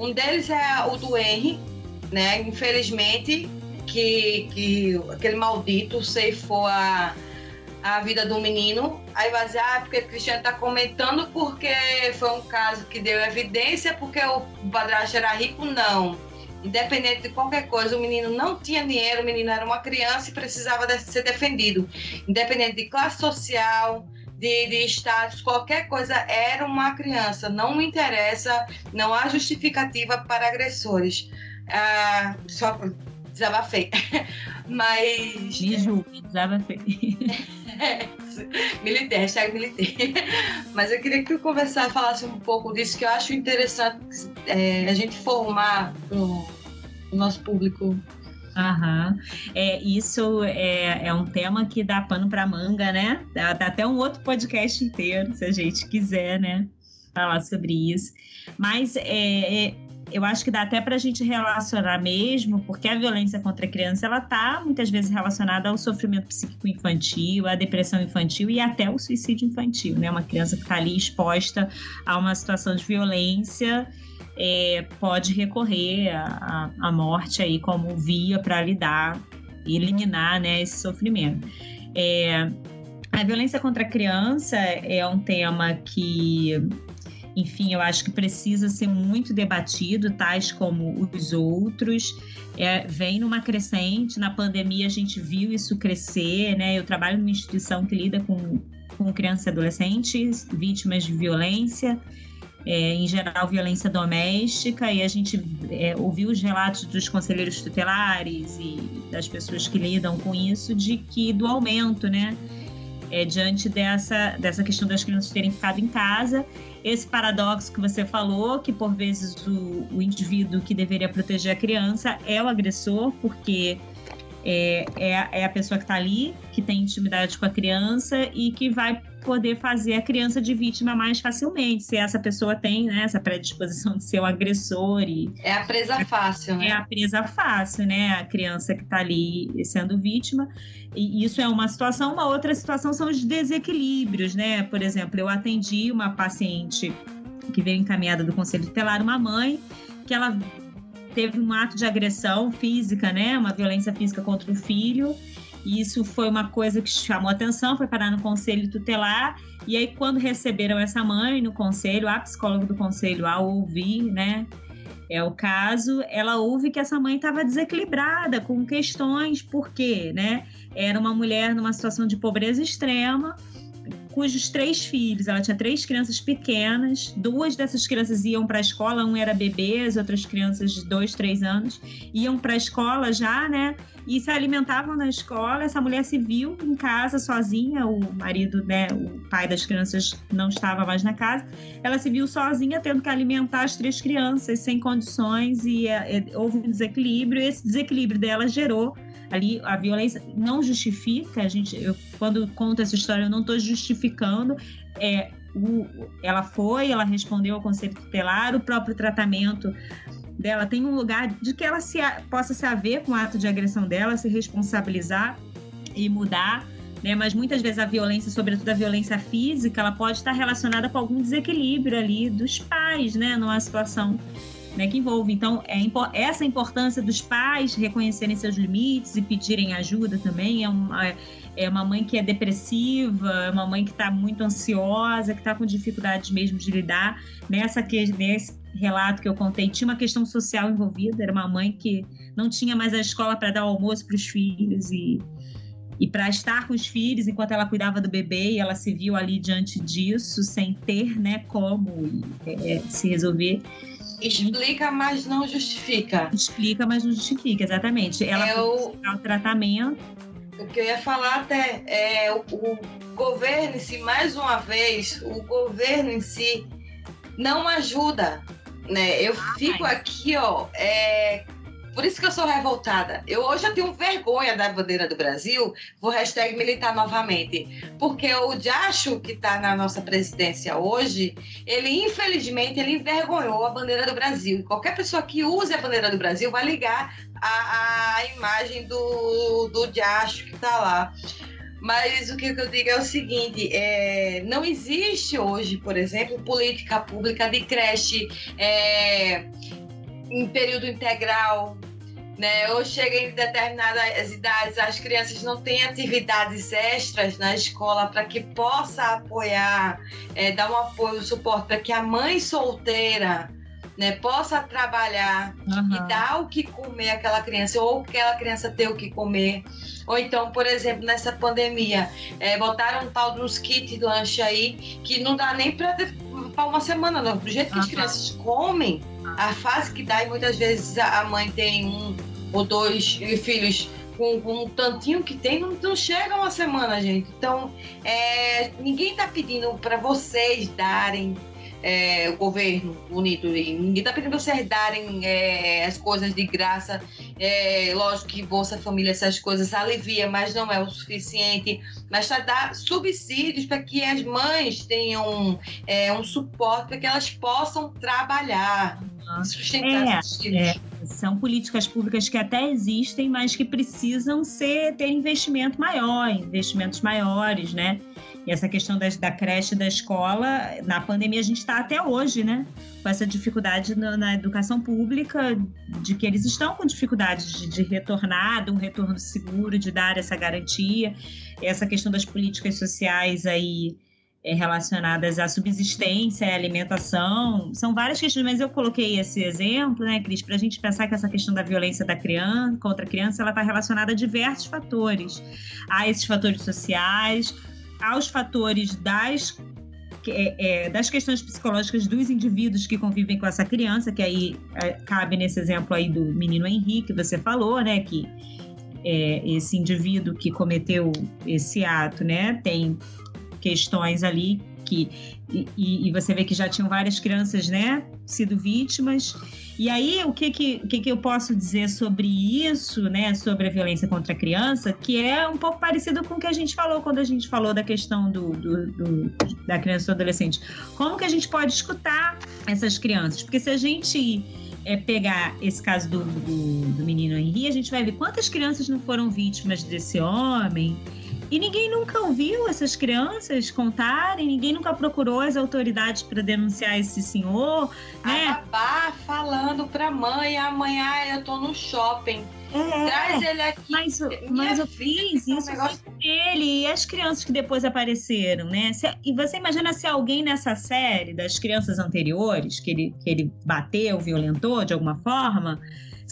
um deles é o do Henry, né? Infelizmente, que, que aquele maldito ceifou a, a vida do menino. Aí vai dizer, ah, porque o Cristiano está comentando porque foi um caso que deu evidência, porque o padrasto era rico. Não. Independente de qualquer coisa, o menino não tinha dinheiro, o menino era uma criança e precisava de ser defendido. Independente de classe social, de, de status, qualquer coisa, era uma criança. Não me interessa, não há justificativa para agressores. Ah, só desabafei. Mas. Me julgue, desabafei. militei, hashtag militei. Mas eu queria que tu conversasse, falasse um pouco disso, que eu acho interessante é, a gente formar o, o nosso público Aham. É, isso é, é um tema que dá pano para manga, né? Dá, dá, até um outro podcast inteiro, se a gente quiser, né? Falar sobre isso. Mas é, é eu acho que dá até para a gente relacionar mesmo, porque a violência contra a criança ela está muitas vezes relacionada ao sofrimento psíquico infantil, à depressão infantil e até ao suicídio infantil, né? Uma criança que está ali exposta a uma situação de violência é, pode recorrer à, morte aí como via para lidar e eliminar né, esse sofrimento. É, a violência contra a criança é um tema que enfim, eu acho que precisa ser muito debatido, tais como os outros. É, vem numa crescente, na pandemia a gente viu isso crescer, né? Eu trabalho numa instituição que lida com, com crianças e adolescentes vítimas de violência. É, em geral violência doméstica, e a gente é, ouviu os relatos dos conselheiros tutelares e das pessoas que lidam com isso, de que do aumento, né, é, diante dessa, dessa questão das crianças terem ficado em casa. Esse paradoxo que você falou, que por vezes o, o indivíduo que deveria proteger a criança é o agressor, porque é, é, é a pessoa que está ali, que tem intimidade com a criança e que vai poder fazer a criança de vítima mais facilmente, se essa pessoa tem né, essa predisposição de ser o agressor. E, é a presa fácil, né? É a presa fácil, né? A criança que está ali sendo vítima. E isso é uma situação. Uma outra situação são os desequilíbrios, né? Por exemplo, eu atendi uma paciente que veio encaminhada do Conselho Tutelar, uma mãe que ela teve um ato de agressão física, né? Uma violência física contra o filho. E isso foi uma coisa que chamou atenção, foi parar no conselho tutelar. E aí, quando receberam essa mãe no conselho, a psicóloga do conselho, ao ouvir, né? É o caso, ela ouve que essa mãe estava desequilibrada com questões, por quê, né? Era uma mulher numa situação de pobreza extrema, cujos três filhos, ela tinha três crianças pequenas, duas dessas crianças iam para a escola, um era bebê, as outras crianças de dois, três anos, iam para a escola já, né? E se alimentavam na escola. Essa mulher se viu em casa sozinha, o marido, né, o pai das crianças não estava mais na casa. Ela se viu sozinha tendo que alimentar as três crianças sem condições e é, houve um desequilíbrio. E esse desequilíbrio dela gerou ali a violência não justifica a gente eu, quando conto essa história eu não estou justificando é o, ela foi ela respondeu ao conselho tutelar o próprio tratamento dela tem um lugar de que ela se, possa se haver com o ato de agressão dela se responsabilizar e mudar né? Mas muitas vezes a violência, sobretudo a violência física, ela pode estar relacionada com algum desequilíbrio ali dos pais, né? Numa situação né, que envolve. Então, é, essa importância dos pais reconhecerem seus limites e pedirem ajuda também é uma, é uma mãe que é depressiva, é uma mãe que está muito ansiosa, que está com dificuldades mesmo de lidar. Nessa nesse relato que eu contei, tinha uma questão social envolvida, era uma mãe que não tinha mais a escola para dar o almoço para os filhos e e para estar com os filhos enquanto ela cuidava do bebê e ela se viu ali diante disso sem ter né como é, se resolver. Explica mas não justifica. Explica mas não justifica exatamente. Ela é o... o tratamento. O que eu ia falar até é o, o governo em si mais uma vez o governo em si não ajuda né? Eu ah, fico aqui ó é, por isso que eu sou revoltada. Eu hoje eu tenho vergonha da bandeira do Brasil, vou hashtag militar novamente. Porque o Diacho, que está na nossa presidência hoje, ele infelizmente ele envergonhou a bandeira do Brasil. E qualquer pessoa que use a bandeira do Brasil vai ligar a, a imagem do, do Diacho que está lá. Mas o que eu digo é o seguinte: é, não existe hoje, por exemplo, política pública de creche. É, em período integral, né? Ou chega em determinadas idades, as crianças não têm atividades extras na escola para que possa apoiar, é, dar um apoio, um suporte para que a mãe solteira né, possa trabalhar uhum. e dar o que comer àquela criança, ou aquela criança ter o que comer. Ou então, por exemplo, nessa pandemia, é, botaram um tal dos kits lanche aí que não dá nem para uma semana, não. Do jeito que uhum. as crianças comem, a fase que dá, e muitas vezes a mãe tem um ou dois filhos com, com um tantinho que tem, não, não chega uma semana, gente. Então, é, ninguém está pedindo para vocês darem é, o governo bonito. E ninguém está pedindo vocês darem é, as coisas de graça. É, lógico que Bolsa Família, essas coisas alivia, mas não é o suficiente. Mas para dar subsídios para que as mães tenham é, um suporte para que elas possam trabalhar, sustentar é, são políticas públicas que até existem, mas que precisam ser ter investimento maior, investimentos maiores, né? E essa questão das, da creche da escola, na pandemia a gente está até hoje, né? Com essa dificuldade na, na, educação pública, de que eles estão com dificuldade de, de retornar, de um retorno seguro, de dar essa garantia. Essa questão das políticas sociais aí é, relacionadas à subsistência, à alimentação, são várias questões, mas eu coloquei esse exemplo, né, Cris, para a gente pensar que essa questão da violência da criança contra a criança, ela está relacionada a diversos fatores, a esses fatores sociais, aos fatores das é, é, das questões psicológicas dos indivíduos que convivem com essa criança, que aí é, cabe nesse exemplo aí do menino Henrique, que você falou, né, que é, esse indivíduo que cometeu esse ato, né, tem questões ali e, e, você vê que já tinham várias crianças, né, sido vítimas. E aí, o que que, o que que eu posso dizer sobre isso, né, sobre a violência contra a criança, que é um pouco parecido com o que a gente falou quando a gente falou da questão do, do, do da criança do adolescente. Como que a gente pode escutar essas crianças? Porque se a gente é, pegar esse caso do, do, do menino Henri, a gente vai ver quantas crianças não foram vítimas desse homem, e ninguém nunca ouviu essas crianças contarem, ninguém nunca procurou as autoridades para denunciar esse senhor. Né? A babá falando para a mãe, amanhã ah, eu tô no shopping. É, Traz ele aqui. Mas, mas eu fiz isso negócio... com ele e as crianças que depois apareceram, né? Se, e você imagina se alguém nessa série das crianças anteriores, que ele, que ele bateu, violentou de alguma forma,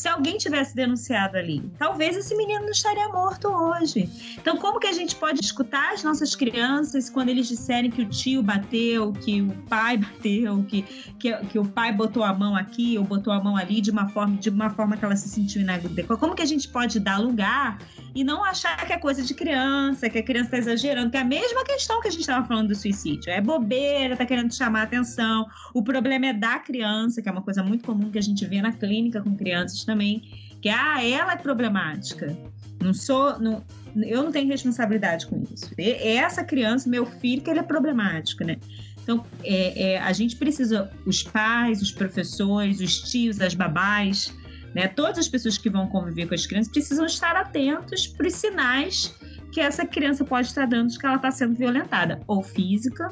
se alguém tivesse denunciado ali, talvez esse menino não estaria morto hoje. Então, como que a gente pode escutar as nossas crianças quando eles disserem que o tio bateu, que o pai bateu, que, que, que o pai botou a mão aqui ou botou a mão ali de uma forma, de uma forma que ela se sentiu inadequada? Como que a gente pode dar lugar e não achar que é coisa de criança, que a criança está exagerando, que é a mesma questão que a gente estava falando do suicídio. É bobeira, está querendo chamar atenção. O problema é da criança, que é uma coisa muito comum que a gente vê na clínica com crianças também, que ah, ela é problemática. Não sou, não, eu não tenho responsabilidade com isso. Essa criança, meu filho, que ele é problemático, né? Então, é, é, a gente precisa, os pais, os professores, os tios, as babás, né? Todas as pessoas que vão conviver com as crianças precisam estar atentos para os sinais que essa criança pode estar dando de que ela está sendo violentada, ou física,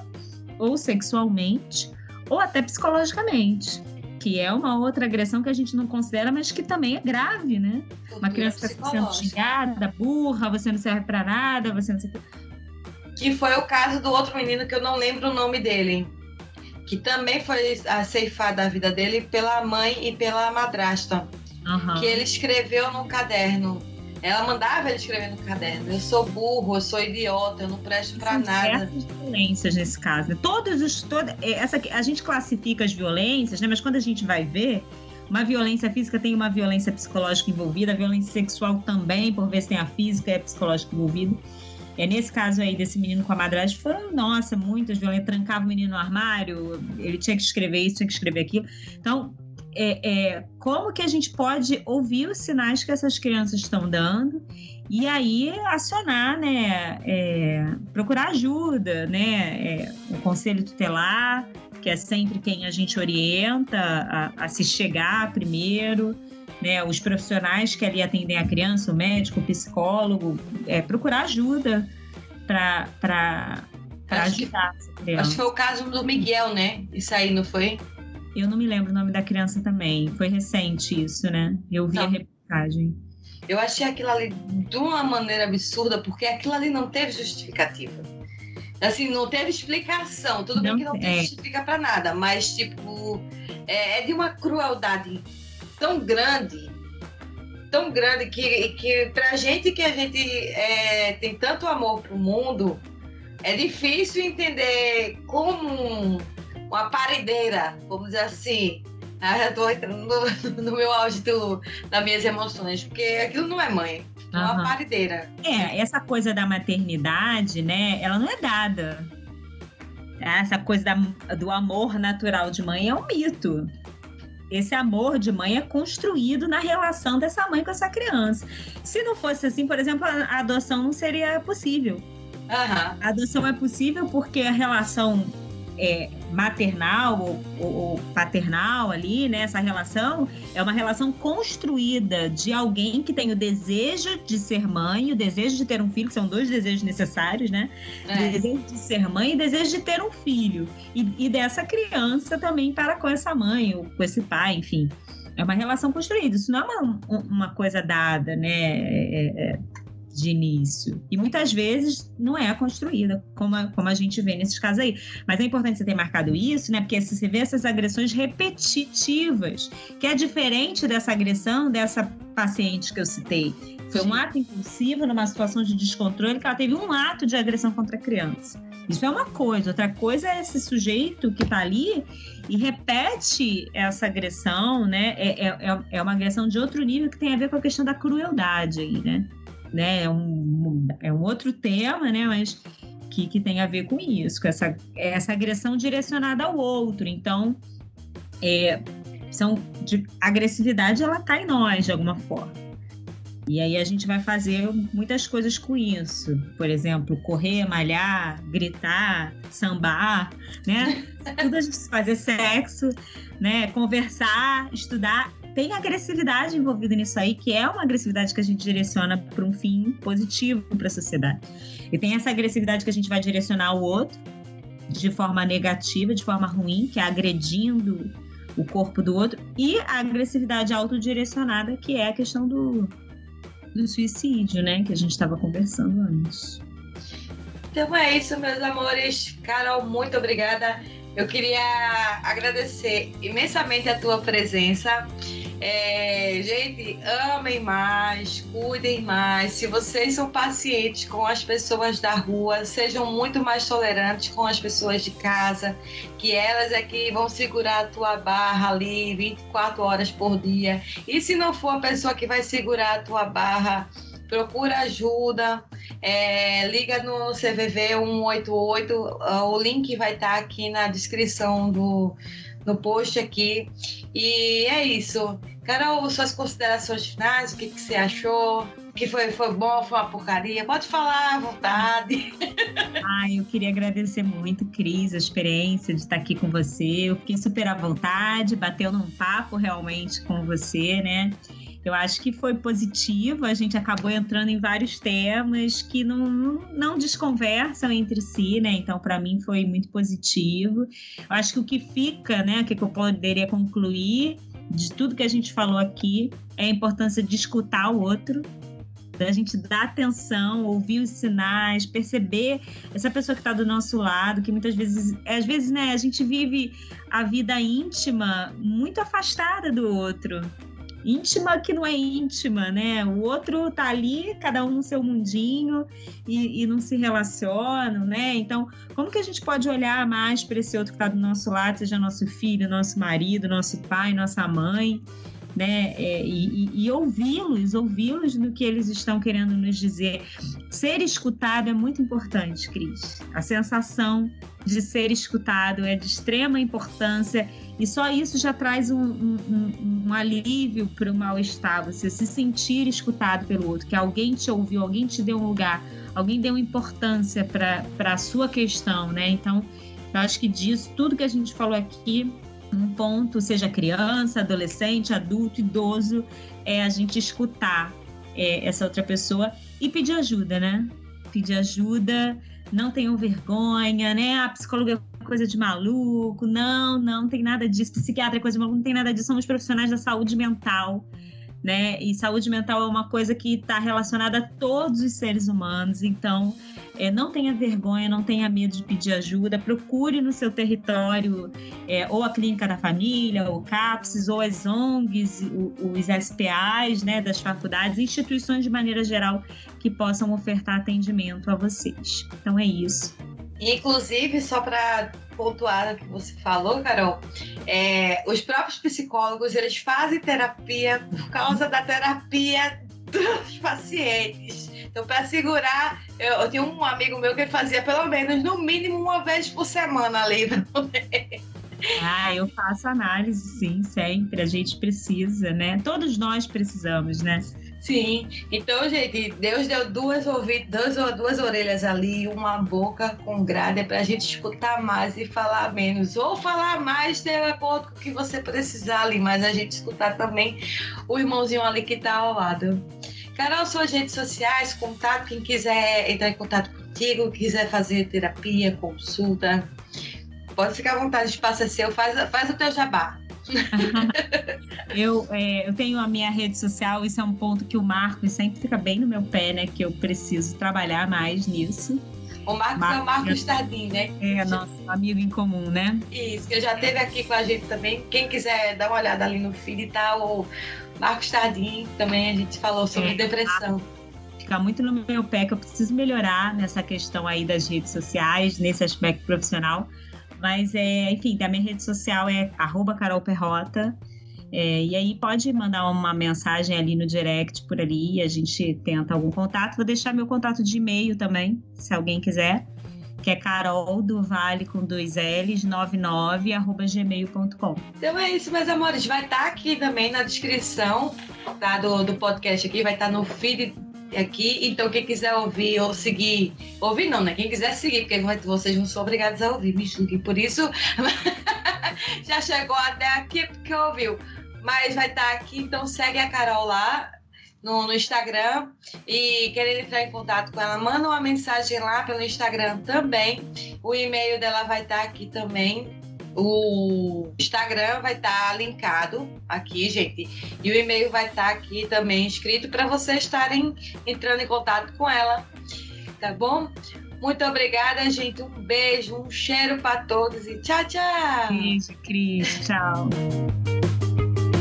ou sexualmente, ou até psicologicamente. que é uma outra agressão que a gente não considera, mas que também é grave, né? Uma criança está sendo xingada, burra, você não serve para nada, você não sei Que foi o caso do outro menino que eu não lembro o nome dele. Que também foi a ceifada a vida dele pela mãe e pela madrasta. Uhum. Que ele escreveu no caderno. Ela mandava ele escrever no caderno. Eu sou burro, eu sou idiota, eu não presto para nada. Diversas violências nesse caso. Né? Todos os. Toda, é, essa, a gente classifica as violências, né? Mas quando a gente vai ver, uma violência física tem uma violência psicológica envolvida, a violência sexual também, por ver se tem a física e a psicológica envolvida. É, nesse caso aí desse menino com a madrasta, foram, nossa, muitas violências. Trancava o menino no armário, ele tinha que escrever isso, tinha que escrever aquilo. Então, é, é, como que a gente pode ouvir os sinais que essas crianças estão dando e aí acionar, né, é, procurar ajuda, né, é, o conselho tutelar, que é sempre quem a gente orienta a, a se chegar primeiro, né, os profissionais que ali atendem a criança, o médico, o psicólogo, é, procurar ajuda para ajudar. Acho que foi o caso do Miguel, né? Isso aí, não foi? Eu não me lembro o nome da criança também. Foi recente isso, né? Eu vi não. a reportagem. Eu achei aquilo ali de uma maneira absurda, porque aquilo ali não teve justificativa. Assim, não teve explicação. Tudo não, bem que não é. justifica para nada, mas, tipo, é, é, de uma crueldade tão grande, tão grande, que, que pra gente que a gente é, tem tanto amor pro mundo, é difícil entender como uma parideira, vamos dizer assim. Ah, já tô entrando no, no meu auge do, das minhas emoções, porque aquilo não é mãe, é uma parideira. É, essa coisa da maternidade, né, ela não é dada. Essa coisa da, do amor natural de mãe é um mito. Esse amor de mãe é construído na relação dessa mãe com essa criança. Se não fosse assim, por exemplo, a adoção não seria possível. Uhum. A adoção é possível porque a relação é, maternal ou, ou, paternal ali, né? Essa relação é uma relação construída de alguém que tem o desejo de ser mãe, o desejo de ter um filho, que são dois desejos necessários, né? É. Desejo de ser mãe e desejo de ter um filho. E, e dessa criança também para com essa mãe ou com esse pai, enfim. É uma relação construída, isso não é uma, uma coisa dada, né? É, é, de início. E muitas vezes não é construída, como a, como a gente vê nesses casos aí. Mas é importante você ter marcado isso, né? Porque você vê essas agressões repetitivas, que é diferente dessa agressão dessa paciente que eu citei. Foi um ato impulsivo numa situação de descontrole que ela teve um ato de agressão contra a criança. Isso é uma coisa. Outra coisa é esse sujeito que está ali e repete essa agressão, né? É, é, é, é uma agressão de outro nível que tem a ver com a questão da crueldade aí, né? Né? É um, é um outro tema, né? Mas que, que tem a ver com isso, com essa, essa agressão direcionada ao outro. Então, é, são de agressividade ela está em nós de alguma forma. E aí a gente vai fazer muitas coisas com isso. Por exemplo, correr, malhar, gritar, sambar, né? Tudo a gente fazer sexo, né? Conversar, estudar tem agressividade envolvida nisso aí, que é uma agressividade que a gente direciona para um fim positivo para a sociedade. E tem essa agressividade que a gente vai direcionar ao outro de forma negativa, de forma ruim, que é agredindo o corpo do outro, e a agressividade autodirecionada, que é a questão do, do suicídio, né, que a gente estava conversando antes. Então é isso, meus amores. Carol, muito obrigada. Eu queria agradecer imensamente a tua presença. É, gente, amem mais, cuidem mais. Se vocês são pacientes com as pessoas da rua, sejam muito mais tolerantes com as pessoas de casa, que elas é que vão segurar a tua barra ali 24 horas por dia. E se não for a pessoa que vai segurar a tua barra, procura ajuda, é, liga no CVV 188, o link vai estar aqui na descrição do no post aqui. E é isso. Carol, suas considerações finais, o que, que você achou? que foi, foi bom, foi uma porcaria? Pode falar à vontade. Ai, eu queria agradecer muito, Cris, a experiência de estar aqui com você. Eu fiquei super à vontade, bateu num papo realmente com você, né? Eu acho que foi positivo, a gente acabou entrando em vários temas que não, não desconversam entre si, né? Então, para mim, foi muito positivo. Eu acho que o que fica, né, que eu poderia concluir de tudo que a gente falou aqui é a importância de escutar o outro, da gente dar atenção, ouvir os sinais, perceber essa pessoa que está do nosso lado, que muitas vezes, às vezes, né, a gente vive a vida íntima muito afastada do outro íntima que não é íntima, né? O outro tá ali, cada um no seu mundinho e, e não se relacionam, né? Então, como que a gente pode olhar mais para esse outro que está do nosso lado, seja nosso filho, nosso marido, nosso pai, nossa mãe? Né? É, e, e ouvi-los, ouvi-los no que eles estão querendo nos dizer. Ser escutado é muito importante, Cris. A sensação de ser escutado é de extrema importância e só isso já traz um, um, um alívio para o mal-estar. Você se sentir escutado pelo outro, que alguém te ouviu, alguém te deu um lugar, alguém deu importância para a sua questão, né? Então, eu acho que disso, tudo que a gente falou aqui um ponto, seja criança, adolescente, adulto, idoso, é a gente escutar é, essa outra pessoa e pedir ajuda, né? Pedir ajuda, não tenham vergonha, né? A psicóloga é coisa de maluco, não, não tem nada disso. Psiquiatra é coisa de maluco, não tem nada disso. Somos profissionais da saúde mental né? E saúde mental é uma coisa que está relacionada a todos os seres humanos. Então, é, não tenha vergonha, não tenha medo de pedir ajuda. Procure no seu território é, ou a clínica da família, ou CAPS, ou as ONGs, os SPAs, né, das faculdades, instituições de maneira geral que possam ofertar atendimento a vocês. Então é isso. Inclusive, só para pontuar o que você falou, Carol, é, os próprios psicólogos eles fazem terapia por causa da terapia dos pacientes. Então, para segurar, eu, eu tinha um amigo meu que fazia pelo menos, no mínimo, uma vez por semana ali. Ah, eu faço análise, sim, sempre. A gente precisa, né? Todos nós precisamos, né? Sim. Então, gente, Deus deu duas ouvidos, duas, duas orelhas ali, uma boca com grade para a gente escutar mais e falar menos. Ou falar mais de acordo com o que você precisar ali, mas a gente escutar também o irmãozinho ali que está ao lado. Carol, suas redes sociais, contato, quem quiser entrar em contato contigo, quiser fazer terapia, consulta, pode ficar à vontade, o espaço é seu, faz, faz o teu jabá. eu, é, eu tenho a minha rede social, isso é um ponto que o Marcos sempre fica bem no meu pé, né? Que eu preciso trabalhar mais nisso. O Marcos, Marcos é o Marcos Tardim, né? É, nosso amigo em comum, né? Isso, que já esteve aqui com a gente também. Quem quiser dar uma olhada ali no feed e tal, o Marcos Tardim também a gente falou sobre é, depressão. Fica muito no meu pé que eu preciso melhorar nessa questão aí das redes sociais, nesse aspecto profissional mas, é, enfim, a minha rede social é carolperrota. É, e aí pode mandar uma mensagem ali no direct por ali, a gente tenta algum contato. Vou deixar meu contato de e-mail também, se alguém quiser, que é carol do vale com dois L's 99 arroba gmail.com. Então é isso, meus amores. Vai estar tá aqui também na descrição tá, do, do podcast aqui, vai estar tá no feed aqui. Então, quem quiser ouvir ou seguir, ouvir não, né? Quem quiser seguir, porque vocês não são obrigados a ouvir, me julguem por isso. Já chegou até aqui porque ouviu. Mas vai estar tá aqui, então segue a Carol lá no, no Instagram e querer entrar em contato com ela, manda uma mensagem lá pelo Instagram também. O e-mail dela vai estar tá aqui também o Instagram vai estar tá linkado aqui, gente, e o e-mail vai estar tá aqui também escrito para vocês estarem entrando em contato com ela, tá bom? Muito obrigada, gente. Um beijo, um cheiro para todos e tchau, tchau. Beijo, Cris. Tchau.